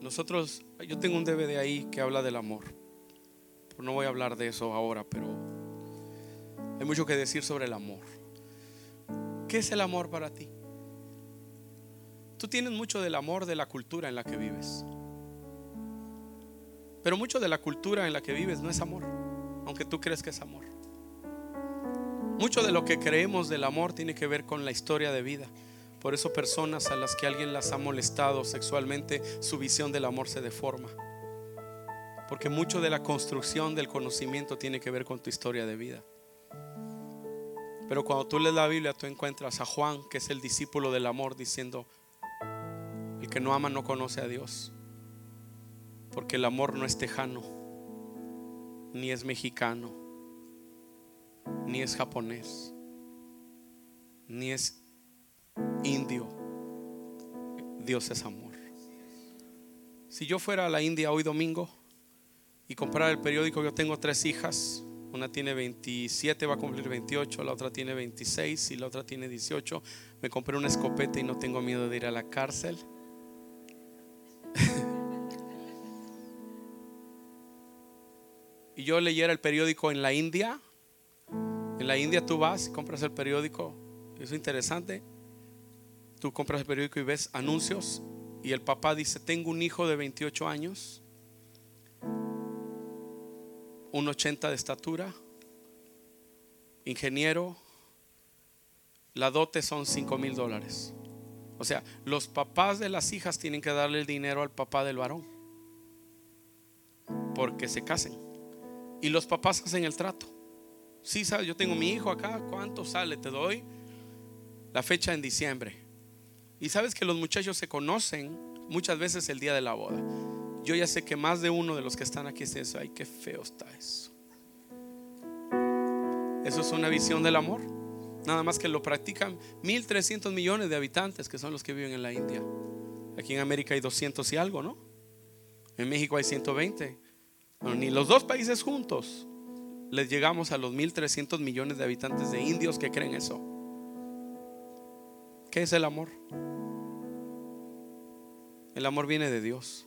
Nosotros, yo tengo un DVD ahí que habla del amor. No voy a hablar de eso ahora, pero hay mucho que decir sobre el amor. ¿Qué es el amor para ti? Tú tienes mucho del amor de la cultura en la que vives. Pero mucho de la cultura en la que vives no es amor, aunque tú crees que es amor. Mucho de lo que creemos del amor tiene que ver con la historia de vida. Por eso personas a las que alguien las ha molestado sexualmente, su visión del amor se deforma. Porque mucho de la construcción del conocimiento tiene que ver con tu historia de vida. Pero cuando tú lees la Biblia, tú encuentras a Juan, que es el discípulo del amor, diciendo, el que no ama no conoce a Dios. Porque el amor no es tejano, ni es mexicano, ni es japonés, ni es indio. Dios es amor. Si yo fuera a la India hoy domingo y comprara el periódico, yo tengo tres hijas, una tiene 27, va a cumplir 28, la otra tiene 26 y la otra tiene 18. Me compré una escopeta y no tengo miedo de ir a la cárcel. yo leyera el periódico en la India. En la India tú vas compras el periódico. Es interesante. Tú compras el periódico y ves anuncios y el papá dice, tengo un hijo de 28 años un 80 de estatura, ingeniero, la dote son 5 mil dólares. O sea, los papás de las hijas tienen que darle el dinero al papá del varón porque se casen. Y los papás hacen el trato. Sí, sabes, yo tengo mi hijo acá, ¿cuánto sale? Te doy la fecha en diciembre. Y sabes que los muchachos se conocen muchas veces el día de la boda. Yo ya sé que más de uno de los que están aquí eso. Ay, qué feo está eso. Eso es una visión del amor. Nada más que lo practican 1.300 millones de habitantes que son los que viven en la India. Aquí en América hay 200 y algo, ¿no? En México hay 120. Ni los dos países juntos les llegamos a los 1.300 millones de habitantes de indios que creen eso. ¿Qué es el amor? El amor viene de Dios.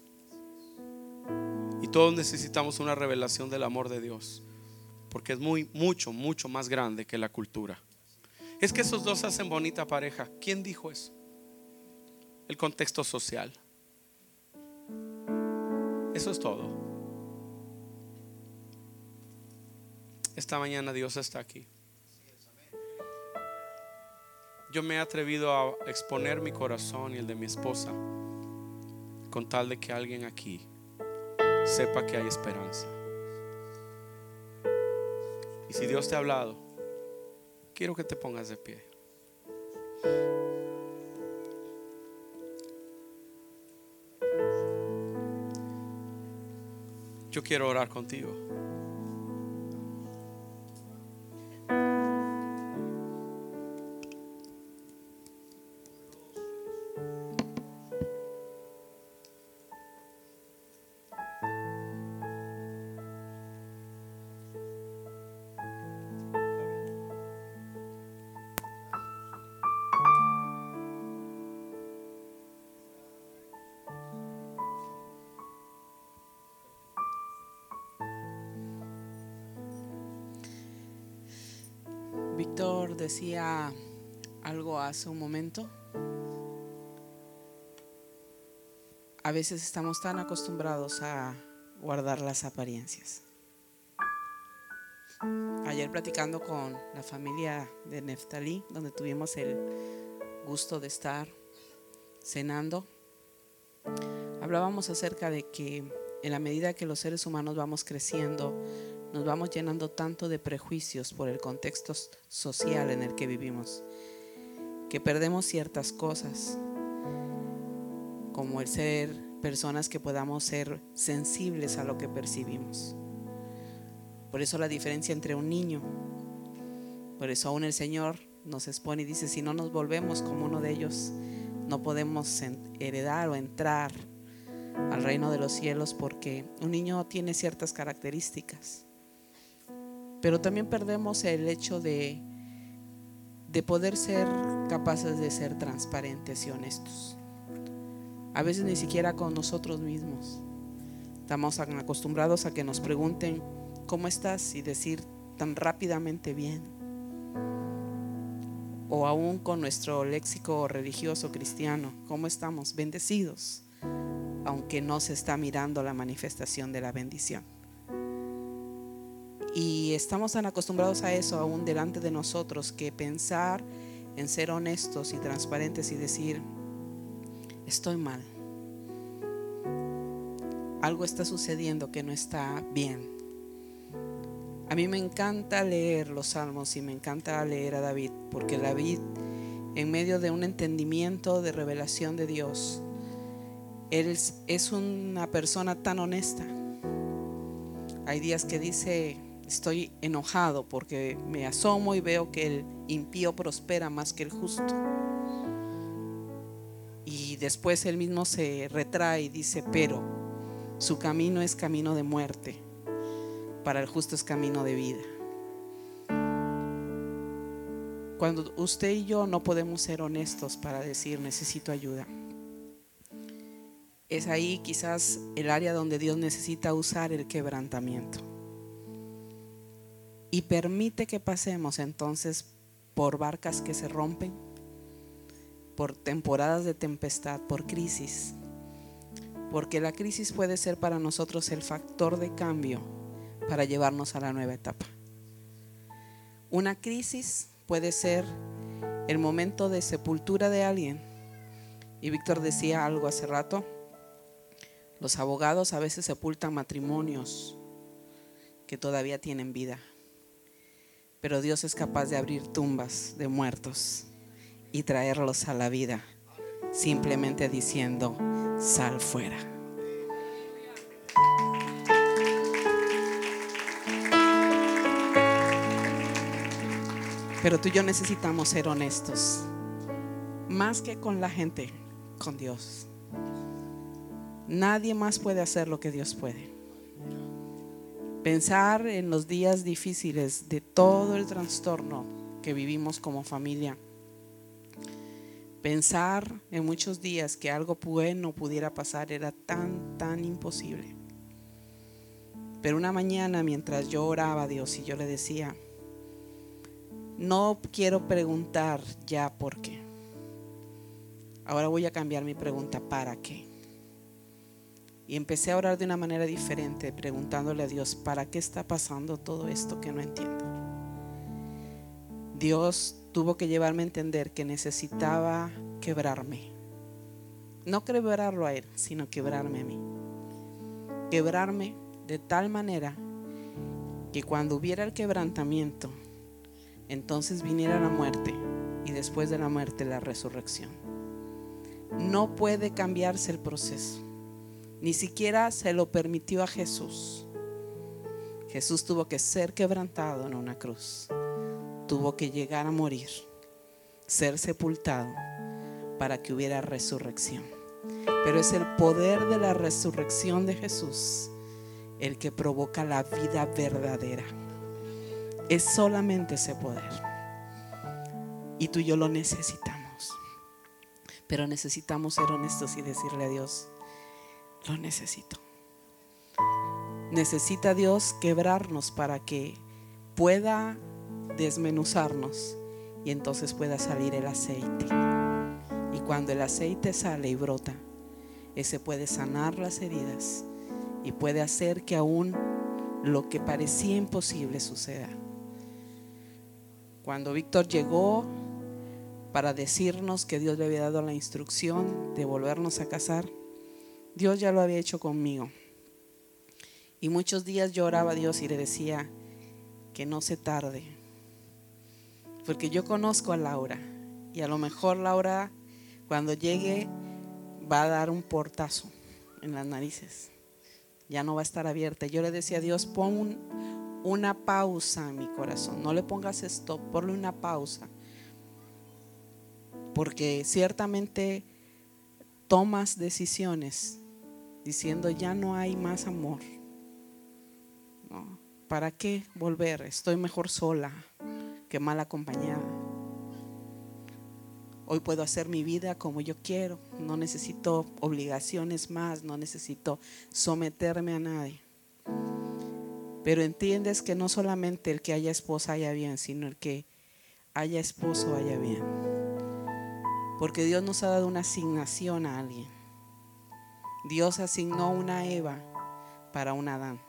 Y todos necesitamos una revelación del amor de Dios. Porque es muy, mucho, mucho más grande que la cultura. Es que esos dos hacen bonita pareja. ¿Quién dijo eso? El contexto social. Eso es todo. Esta mañana Dios está aquí. Yo me he atrevido a exponer mi corazón y el de mi esposa con tal de que alguien aquí sepa que hay esperanza. Y si Dios te ha hablado, quiero que te pongas de pie. Yo quiero orar contigo. Decía algo hace un momento. A veces estamos tan acostumbrados a guardar las apariencias. Ayer platicando con la familia de Neftalí, donde tuvimos el gusto de estar cenando, hablábamos acerca de que en la medida que los seres humanos vamos creciendo, nos vamos llenando tanto de prejuicios por el contexto social en el que vivimos, que perdemos ciertas cosas como el ser personas que podamos ser sensibles a lo que percibimos. Por eso la diferencia entre un niño, por eso aún el Señor nos expone y dice, si no nos volvemos como uno de ellos, no podemos heredar o entrar al reino de los cielos porque un niño tiene ciertas características. Pero también perdemos el hecho de, de poder ser capaces de ser transparentes y honestos. A veces ni siquiera con nosotros mismos. Estamos acostumbrados a que nos pregunten, ¿cómo estás? Y decir tan rápidamente bien. O aún con nuestro léxico religioso cristiano, ¿cómo estamos? Bendecidos aunque no se está mirando la manifestación de la bendición. Y estamos tan acostumbrados a eso aún delante de nosotros que pensar en ser honestos y transparentes y decir, estoy mal. Algo está sucediendo que no está bien. A mí me encanta leer los salmos y me encanta leer a David, porque David, en medio de un entendimiento de revelación de Dios, él es una persona tan honesta. Hay días que dice, estoy enojado porque me asomo y veo que el impío prospera más que el justo. Y después él mismo se retrae y dice, pero su camino es camino de muerte, para el justo es camino de vida. Cuando usted y yo no podemos ser honestos para decir necesito ayuda es ahí quizás el área donde Dios necesita usar el quebrantamiento. Y permite que pasemos entonces por barcas que se rompen, por temporadas de tempestad, por crisis. Porque la crisis puede ser para nosotros el factor de cambio para llevarnos a la nueva etapa. Una crisis puede ser el momento de sepultura de alguien. Y Víctor decía algo hace rato, los abogados a veces sepultan matrimonios que todavía tienen vida. Pero Dios es capaz de abrir tumbas de muertos y traerlos a la vida simplemente diciendo, sal fuera. Pero tú y yo necesitamos ser honestos, más que con la gente, con Dios. Nadie más puede hacer lo que Dios puede. Pensar en los días difíciles de todo el trastorno que vivimos como familia. Pensar en muchos días que algo bueno pudiera pasar era tan, tan imposible. Pero una mañana mientras yo oraba a Dios y yo le decía, no quiero preguntar ya por qué. Ahora voy a cambiar mi pregunta, ¿para qué? Y empecé a orar de una manera diferente, preguntándole a Dios, ¿para qué está pasando todo esto que no entiendo? Dios tuvo que llevarme a entender que necesitaba quebrarme. No quebrarlo a Él, sino quebrarme a mí. Quebrarme de tal manera que cuando hubiera el quebrantamiento, entonces viniera la muerte y después de la muerte la resurrección. No puede cambiarse el proceso. Ni siquiera se lo permitió a Jesús. Jesús tuvo que ser quebrantado en una cruz. Tuvo que llegar a morir, ser sepultado para que hubiera resurrección. Pero es el poder de la resurrección de Jesús el que provoca la vida verdadera. Es solamente ese poder. Y tú y yo lo necesitamos. Pero necesitamos ser honestos y decirle a Dios, lo necesito. Necesita Dios quebrarnos para que pueda desmenuzarnos y entonces pueda salir el aceite. Y cuando el aceite sale y brota, ese puede sanar las heridas y puede hacer que aún lo que parecía imposible suceda. Cuando Víctor llegó para decirnos que Dios le había dado la instrucción de volvernos a casar, Dios ya lo había hecho conmigo. Y muchos días lloraba a Dios y le decía que no se tarde. Porque yo conozco a Laura. Y a lo mejor Laura, cuando llegue, va a dar un portazo en las narices. Ya no va a estar abierta. Yo le decía a Dios, pon una pausa en mi corazón. No le pongas stop, ponle una pausa. Porque ciertamente tomas decisiones diciendo ya no hay más amor. ¿Para qué volver? Estoy mejor sola que mal acompañada. Hoy puedo hacer mi vida como yo quiero. No necesito obligaciones más, no necesito someterme a nadie. Pero entiendes que no solamente el que haya esposa haya bien, sino el que haya esposo haya bien. Porque Dios nos ha dado una asignación a alguien. Dios asignó una Eva para un Adán.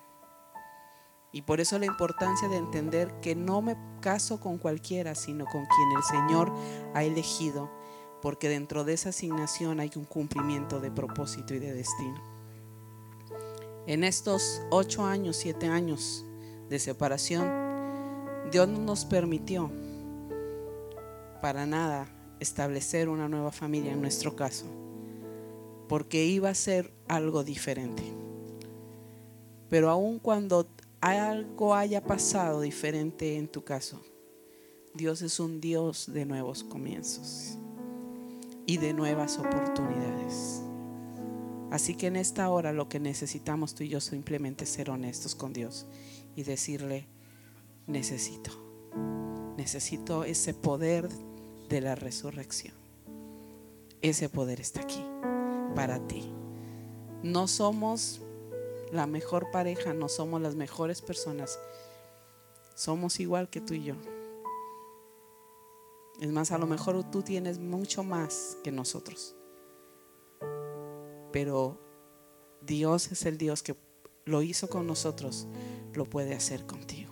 Y por eso la importancia de entender que no me caso con cualquiera, sino con quien el Señor ha elegido, porque dentro de esa asignación hay un cumplimiento de propósito y de destino. En estos ocho años, siete años de separación, Dios no nos permitió para nada establecer una nueva familia en nuestro caso, porque iba a ser algo diferente. Pero aun cuando algo haya pasado diferente en tu caso, Dios es un Dios de nuevos comienzos y de nuevas oportunidades. Así que en esta hora lo que necesitamos tú y yo simplemente ser honestos con Dios y decirle, necesito, necesito ese poder de la resurrección. Ese poder está aquí para ti. No somos la mejor pareja, no somos las mejores personas. Somos igual que tú y yo. Es más, a lo mejor tú tienes mucho más que nosotros. Pero Dios es el Dios que lo hizo con nosotros, lo puede hacer contigo.